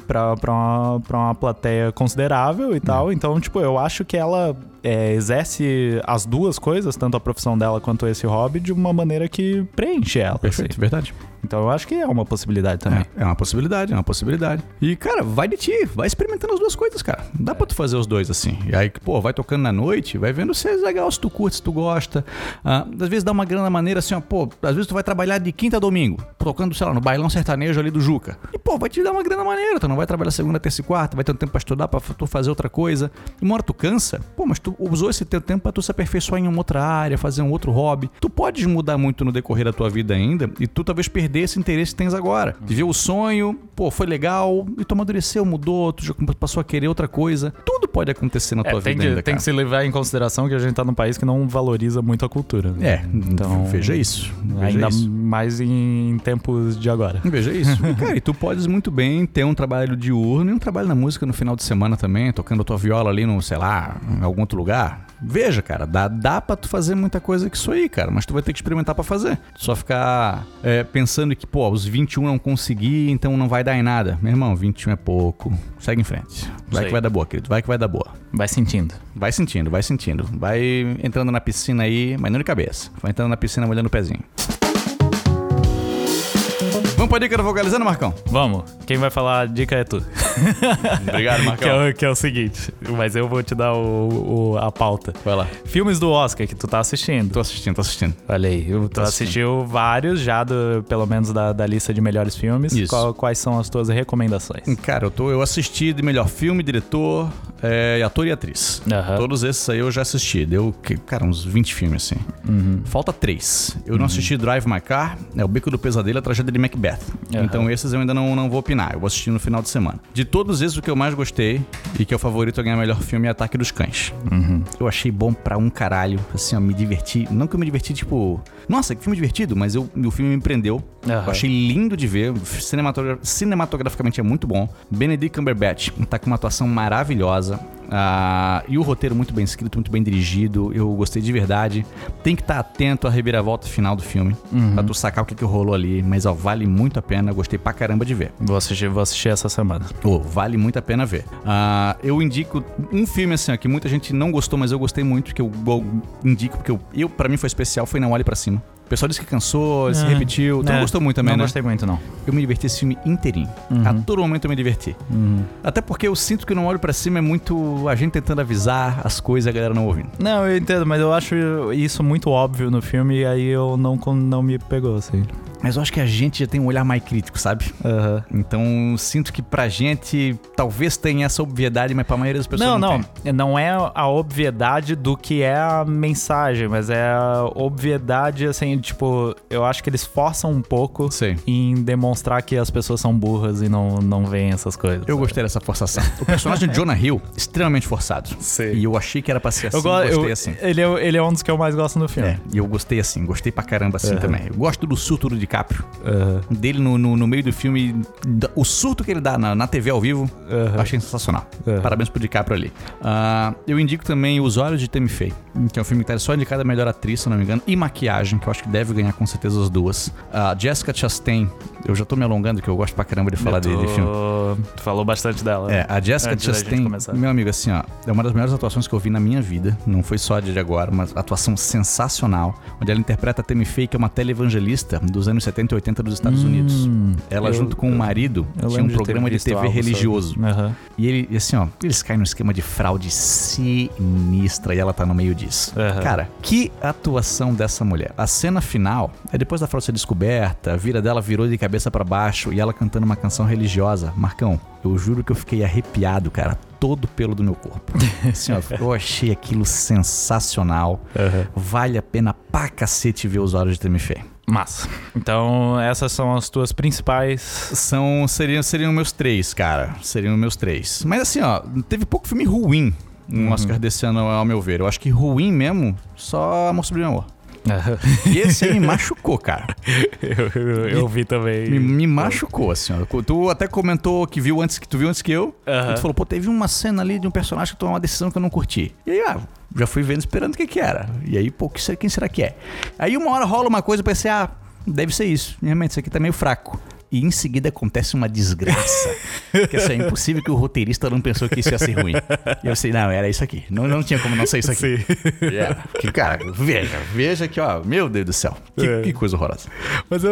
pra, pra, uma, pra uma plateia considerável e tal. Então, tipo, eu acho que ela é, exerce as duas coisas, tanto a profissão dela quanto esse hobby, de uma maneira que preenche ela. Perfeito, assim. verdade. Então eu acho que é uma possibilidade também. É, é uma possibilidade, é uma possibilidade. E, cara, vai de ti, vai experimentando as duas coisas, cara. Dá pra tu fazer os dois assim. E aí, pô, vai tocando na noite, vai vendo se é legal, se tu curte, se tu gosta. Ah, às vezes dá uma grana maneira assim, ó, pô, às vezes tu vai trabalhar de quinta a domingo, tocando, sei lá, no bailão sertanejo ali do Juca. E, pô, vai te dar uma grana maneira, tu não vai trabalhar segunda, terça e quarta, vai ter um tempo pra estudar, pra tu fazer outra coisa. E uma hora tu cansa, pô, mas tu usou esse teu tempo pra tu se aperfeiçoar em uma outra área, fazer um outro hobby. Tu podes mudar muito no decorrer da tua vida ainda e tu talvez perder esse interesse que tens agora. Viveu o sonho, pô, foi legal, e tu amadureceu, mudou, tu já passou a querer outra coisa. Tudo pode acontecer na É, tua tem, vida que, ainda, tem cara. que se levar em consideração que a gente tá num país que não valoriza muito a cultura. né? É, Então, veja isso. Veja Ainda isso. mais em tempos de agora. Veja isso. E, cara, e tu podes muito bem ter um trabalho diurno e um trabalho na música no final de semana também, tocando tua viola ali no, sei lá, em algum outro lugar. Veja, cara, dá, dá pra tu fazer muita coisa que isso aí, cara, mas tu vai ter que experimentar pra fazer. Só ficar é, pensando que, pô, aos 21 não consegui, então não vai dar em nada. Meu irmão, 21 é pouco. Segue em frente. Vai que vai dar boa, querido. Vai que vai dar boa. Vai sentindo. Vai sentindo, vai sentindo. Vai entrando na piscina aí, mas não de cabeça. Vai entrando na piscina molhando o pezinho. Vamos pra dica do Vocalizando, Marcão? Vamos. Quem vai falar a dica é tu. Obrigado, que, é, o- que é o seguinte. Mas eu vou te dar o, o- a pauta. Vai lá. Filmes do Oscar que tu tá assistindo. Tô assistindo, tô assistindo. Olha aí, tu Tô assistindo. assistiu vários já, do, pelo menos da, da lista de melhores filmes. Isso. Qual- quais são as tuas recomendações? Cara, eu, tô, eu assisti de melhor filme, diretor, é, ator e atriz. Aham. Todos esses aí eu já assisti. Deu, que- cara, uns 20 filmes assim. Uhum. Falta três. Eu não assisti Drive My Car, é O Beco do Pesadelo, a tragédia de Macbeth. Aham. Então esses eu ainda não, não vou opinar. Eu vou assistir no final de semana. De todos esses, o que eu mais gostei e que é o favorito a ganhar melhor filme é Ataque dos Cães. Uhum. Eu achei bom pra um caralho. Assim, ó, me diverti. Não que eu me diverti, tipo, nossa, que filme divertido, mas eu, o filme me prendeu. Aham. Eu achei lindo de ver. Cinematogra- cinematograficamente é muito bom. Benedict Cumberbatch tá com uma atuação maravilhosa. Ah, e o roteiro muito bem escrito, muito bem dirigido. Eu gostei de verdade. Tem que estar atento à reviravolta final do filme. Pra tu sacar o que, que rolou ali. Mas ó, vale muito a pena. Gostei pra caramba de ver. Vou assistir, vou assistir essa semana. Vale muito a pena ver. Ah, eu indico um filme assim, ó, que muita gente não gostou, mas eu gostei muito, que eu, eu indico, porque eu, eu para mim foi especial, foi Não Olhe Pra Cima. O pessoal disse que cansou, se É. repetiu. Tu não É, gostou muito também, não né? gostei muito, não. Eu me diverti esse filme inteirinho. A todo momento eu me diverti. Até porque eu sinto que Não Olho Pra Cima é muito a gente tentando avisar as coisas e a galera não ouvindo. Não, eu entendo, mas eu acho isso muito óbvio no filme e aí eu não, não me pegou, assim. Mas eu acho que a gente já tem um olhar mais crítico, sabe? Aham. Então, sinto que pra gente talvez tenha essa obviedade, mas pra maioria das pessoas Não, não, não. tem. Não é a obviedade do que é a mensagem, mas é a obviedade, assim, tipo, eu acho que eles forçam um pouco Sei. em demonstrar que as pessoas são burras e não, não veem essas coisas. Eu gostei dessa forçação. O personagem de Jonah Hill, extremamente forçado. Sei. E eu achei que era pra ser assim, Eu go- gostei eu- assim. Ele, é, ele é um dos que eu mais gosto no filme. É, e eu gostei assim, gostei pra caramba assim Aham. também. Eu gosto do surto do DiCaprio. Dele no, no, no meio do filme, o surto que ele dá na, na TV ao vivo, achei sensacional. Parabéns pro DiCaprio ali. Ah, eu indico também Os Olhos de Tammy Faye, que é um filme que tá só indicado a melhor atriz, se não me engano, e maquiagem, que eu acho que deve ganhar com certeza as duas. A Jessica Chastain, eu já tô me alongando, que eu gosto pra caramba de falar tô- de filme. Tu falou bastante dela. É, a Jessica Chastain, meu amigo, assim, ó, é uma das melhores atuações que eu vi na minha vida. Não foi só a de agora, mas atuação sensacional. Onde ela interpreta a Tammy Faye, que é uma televangelista dos anos 70 e 80 dos Estados Hum, Unidos. Ela, eu- junto com o marido, eu tinha um de programa de TV algo religioso. Aham. E ele, assim, ó, eles caem no esquema de fraude sinistra e ela tá no meio disso. Aham. Cara, que atuação dessa mulher. A cena final é depois da fraude ser descoberta, a vida dela virou de cabeça pra baixo e ela cantando uma canção religiosa. Marcão, eu juro que eu fiquei arrepiado, cara, todo pelo do meu corpo. Assim, ó, eu achei aquilo sensacional. Aham. Vale a pena pra cacete ver os olhos de Faye. Massa. Então, essas são as tuas principais. São, seriam, seriam meus três, cara. Seriam meus três. Mas assim, ó, teve pouco filme ruim no Oscar desse ano, ao meu ver. Eu acho que ruim mesmo, só Amor Sobre Amor. E esse aí me machucou, cara. eu, eu, eu vi também. Me, me machucou, assim, ó. Tu até comentou que viu antes que tu viu antes que eu. E tu falou, pô, teve uma cena ali de um personagem que tomou uma decisão que eu não curti. E aí, ah, já fui vendo esperando o que que era. E aí, pô, quem será que é? Aí uma hora rola uma coisa, eu pensei, ah, deve ser isso. Realmente, isso aqui tá meio fraco. E em seguida acontece uma desgraça. que assim, é impossível que o roteirista não pensou que isso ia ser ruim. E eu pensei, não, era isso aqui. Não, não tinha como não ser isso aqui. Yeah. Que, cara, veja, veja que, ó, meu Deus do céu. Que, É. que coisa horrorosa. Mas eu,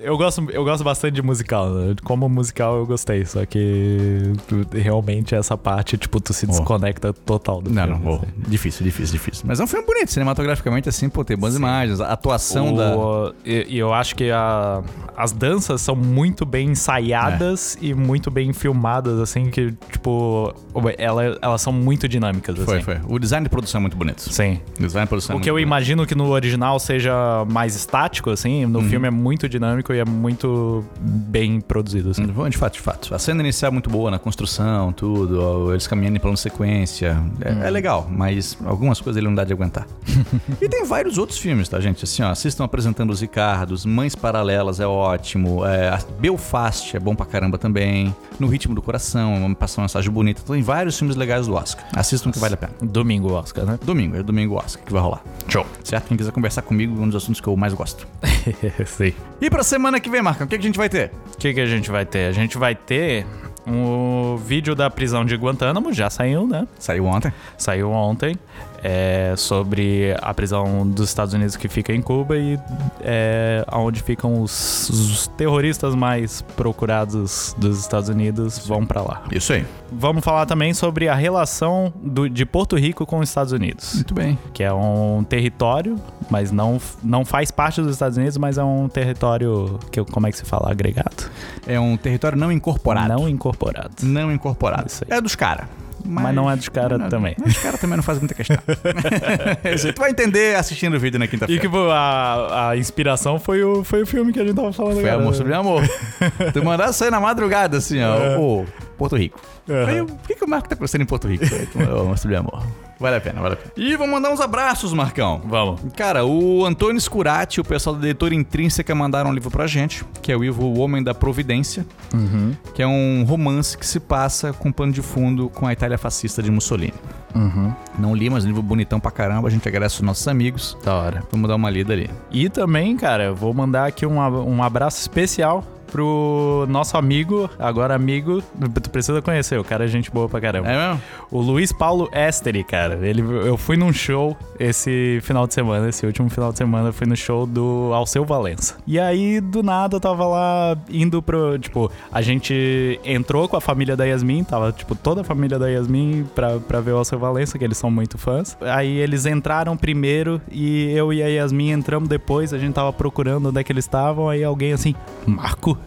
eu, gosto, eu gosto bastante de musical. né? Como musical eu gostei, só que realmente essa parte, tipo, tu se Oh. desconecta total do Não, filme. não, assim. pô, difícil, difícil, difícil. Mas é um filme bonito, cinematograficamente, assim, pô, tem boas imagens, a atuação da. O- E e eu acho que a- as danças são muito bem ensaiadas É. e muito bem filmadas, assim, que, tipo, ela, elas são muito dinâmicas, assim. Foi, foi. O design de produção é muito bonito. Sim. O design de produção é O que muito eu bonito. imagino que no original seja mais estático, assim, no Uhum. filme é muito dinâmico e é muito bem produzido, assim. De fato, de fato. A cena inicial é muito boa na construção, tudo, eles caminhando em plano sequência. É, Hum. é legal, mas algumas coisas ele não dá de aguentar. e tem vários outros filmes, tá, gente? Assim, ó, assistam apresentando os Ricardos, Mães Paralelas é ótimo, é, Belfast é bom pra caramba também, No Ritmo do Coração, passa uma mensagem bonita. Tem vários filmes legais do Oscar. Assistam que vale a pena. Domingo, Oscar, né? Domingo, é domingo Oscar que vai rolar. Show. Certo? Quem quiser conversar comigo, um dos assuntos que eu mais gosto. Sim. E pra semana que vem, Marcão, o que, que a gente vai ter? O que, que a gente vai ter? A gente vai ter um vídeo da prisão de Guantánamo, já saiu, né? Saiu ontem. Saiu ontem. É sobre a prisão dos Estados Unidos que fica em Cuba e é onde ficam os, os terroristas mais procurados dos Estados Unidos vão pra lá. Isso aí. Vamos falar também sobre a relação do- de Porto Rico com os Estados Unidos, Muito bem. que é um território, mas não, não faz parte dos Estados Unidos, mas é um território que como é que se fala agregado, É um território não incorporado. não incorporado. Não incorporado. É dos caras. Mas não é dos cara não- também. Mas os caras também não fazem muita questão. Tu vai entender assistindo o vídeo na E quinta-feira. que pô, a, a inspiração foi o, foi o filme que a gente tava falando Foi amor sobre amor. tu mandar sair na madrugada, assim, ó. É. Ô, Porto Rico. Aham. Aí, eu, por que, que o Marco tá conhecendo em Porto Rico? Mandou, Amor sobre amor. Vale a pena, vale a pena. E vamos mandar uns abraços, Marcão. Vamos. Cara, o Antônio Scurati, o pessoal da editora Intrínseca, mandaram um livro pra gente, que é o livro O Homem da Providência, Uhum. que é um romance que se passa com pano de fundo com a Itália fascista de Mussolini. Uhum. Não li, mas um livro bonitão pra caramba, a gente agradece os nossos amigos. Da hora. Vamos dar uma lida ali. E também, cara, eu vou mandar aqui um, um abraço especial pro nosso amigo, agora amigo, tu precisa conhecer, o cara é gente boa pra caramba. É mesmo? O Luiz Paulo Esteri, cara. Ele, eu fui num show esse final de semana, esse último final de semana, eu fui no show do Alceu Valença. E aí, do nada, eu tava lá indo pro. Tipo, a gente entrou com a família da Yasmin, tava, tipo, toda a família da Yasmin pra, pra ver o Alceu Valença, que eles são muito fãs. Aí eles entraram primeiro e eu e a Yasmin entramos depois, a gente tava procurando onde é que eles estavam, aí alguém assim, Marco?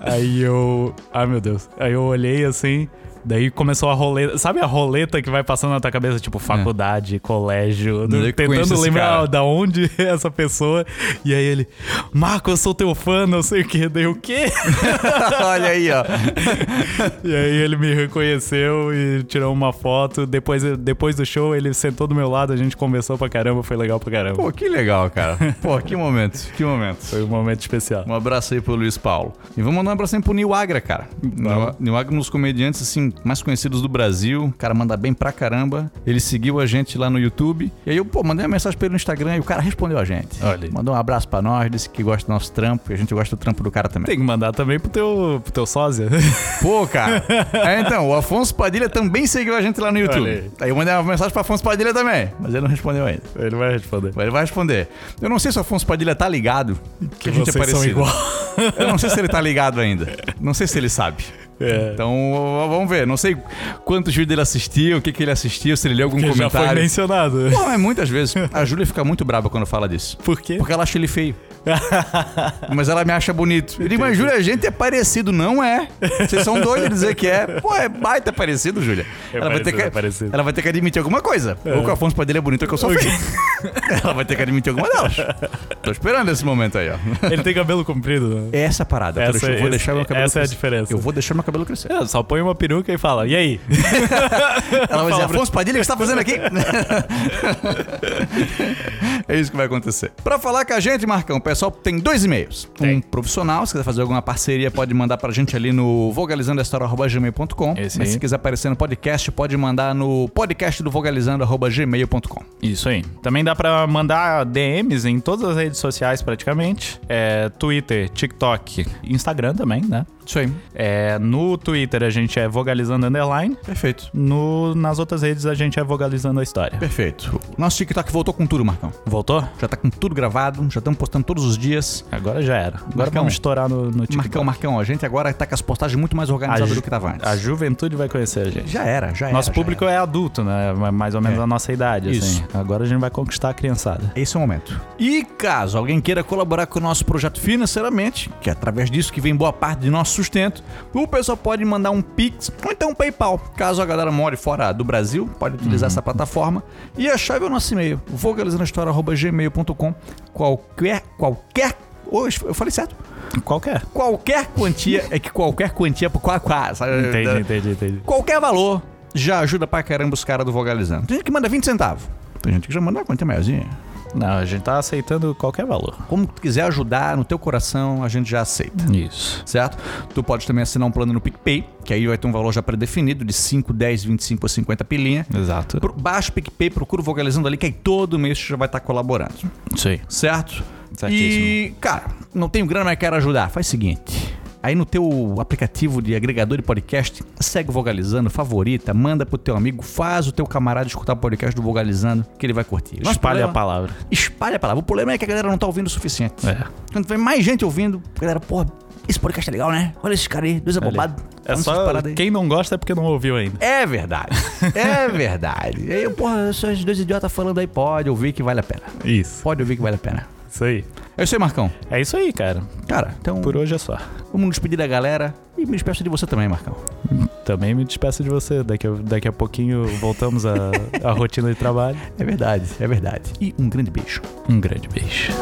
Aí eu. Ai meu Deus. Aí eu olhei assim. Daí começou a roleta. Sabe a roleta que vai passando na tua cabeça? Tipo, faculdade, colégio. Não, eu conheço tentando lembrar da onde é essa pessoa. E aí ele, Marco, eu sou teu fã, não sei o que. Daí o quê? Olha aí, ó. E aí ele me reconheceu e tirou uma foto. Depois, depois do show, ele sentou do meu lado, a gente conversou pra caramba, foi legal pra caramba. Pô, que legal, cara. Pô, que momento, que momento. Foi um momento especial. Um abraço aí pro Luiz Paulo. E vamos mandar um abraço aí pro Nil Agra, cara. Nil Agra, dos comediantes, assim, mais conhecidos do Brasil. O cara manda bem pra caramba. Ele seguiu a gente lá no YouTube. E aí eu, pô, mandei uma mensagem pra ele no Instagram e o cara respondeu a gente. Olha. Mandou um abraço pra nós, disse que gosta do nosso trampo e a gente gosta do trampo do cara também. Tem que mandar também pro teu, pro teu sósia. Pô, cara. É, então, o Afonso Padilha também seguiu a gente lá no Olha YouTube. aí. Aí eu mandei uma mensagem pro Afonso Padilha também, mas ele não respondeu ainda. ele vai responder. Mas ele vai responder. Eu não sei se o Afonso Padilha tá ligado que, a gente é parecido. igual. Eu não sei se ele tá ligado ainda. Não sei se ele sabe. É. Então, vamos ver. Não sei quantos vídeos ele assistiu, o que, que ele assistiu, se ele leu algum Que já foi comentário. mencionado. Pô, mas muitas vezes a Júlia fica muito braba quando fala disso. Por quê? Porque ela acha ele feio. Mas ela me acha bonito. Eu digo, mas Júlia, a gente é parecido. Não é. Vocês são doidos de dizer que é. Pô, é baita parecido, Júlia. É ela, vai ter parecido, que, é parecido. ela vai ter que admitir alguma coisa. Ou que o Afonso Padilha é bonito ou que eu sou feio. ela vai ter que admitir alguma delas. Tô esperando esse momento aí, ó. Ele tem cabelo comprido, né? É essa parada. Essa- eu vou esse- deixar meu cabelo essa é a crescer. diferença. Eu vou deixar meu cabelo crescer. É, só põe uma peruca e fala, e aí? Ela vai dizer, Afonso Padilha, o que você tá fazendo aqui? é isso que vai acontecer. Pra falar com a gente, Marcão, pessoal tem dois e-mails. Tem. Um profissional, se quiser fazer alguma parceria, pode mandar pra gente ali no vogalizandohistoria.gmail.com. Mas aí. se quiser aparecer no podcast, pode mandar no podcast do vogalizando.gmail.com. Isso aí. Também dá pra mandar DMs em todas as redes sociais praticamente. É, Twitter, TikTok, Instagram também, né? Isso aí. É, no Twitter a gente é Vogalizando Underline. Perfeito. No, nas outras redes a gente é Vogalizando a História. Perfeito. Nosso TikTok voltou com tudo, Marcão. Voltou? Já tá com tudo gravado, já estamos postando todos os dias. Agora já era. Agora Marcão. vamos estourar no, no TikTok. Marcão, Marcão, a gente agora tá com as postagens muito mais organizadas do que tava antes. A juventude vai conhecer a gente. Já era, já era. Nosso já público era. é adulto, né? Mais ou menos É. a nossa idade, Isso. assim. Agora a gente vai conquistar a criançada. Esse é o momento. E caso alguém queira colaborar com o nosso projeto financeiramente, que é através disso que vem boa parte de nosso sustento, o pessoal pode mandar um Pix ou então um PayPal. Caso a galera more fora do Brasil, pode utilizar essa plataforma. E a chave é o nosso e-mail, vogalizandohistoria.gmail.com. Qualquer, qualquer... Hoje eu falei certo. Qualquer. Qualquer quantia, é que qualquer quantia por quá, quá, sabe? Entendi, entendi, entendi. Qualquer valor já ajuda pra caramba os caras do Vogalizando. Tem gente que manda 20 centavos. Tem gente que já manda uma quantia maiorzinha. Não, a gente tá aceitando qualquer valor. Como tu quiser ajudar no teu coração, a gente já aceita. Isso. Certo? Tu pode também assinar um plano no PicPay, que aí vai ter um valor já pré-definido de 5, 10, 25 ou 50 pilinha. Exato. Pro- Baixa o PicPay, procura o Vogalizando ali, que aí todo mês tu já vai estar colaborando. Isso aí. Certo? Certíssimo. E, cara, não tenho grana, mas quero ajudar. Faz o seguinte. Aí no teu aplicativo de agregador de podcast, segue o Vogalizando, favorita, manda pro teu amigo, faz o teu camarada escutar o podcast do Vogalizando, que ele vai curtir. Nosso Espalha problema- a palavra. Espalha a palavra. O problema é que a galera não tá ouvindo o suficiente. É. Quando vem mais gente ouvindo, a galera, porra, esse podcast é legal, né? Olha esses caras aí, dois abobados. É só quem não gosta é porque não ouviu ainda. É verdade. É verdade. E aí, porra, esses dois idiotas falando aí, pode ouvir que vale a pena. Isso. Pode ouvir que vale a pena. Isso aí. É isso aí, Marcão. É isso aí, cara. Cara, então Por hoje é só. vamos despedir da galera e me despeço de você também, Marcão. Também me despeço de você. Daqui a, daqui a pouquinho voltamos à à rotina de trabalho. É verdade, é verdade. E um grande beijo. Um grande beijo.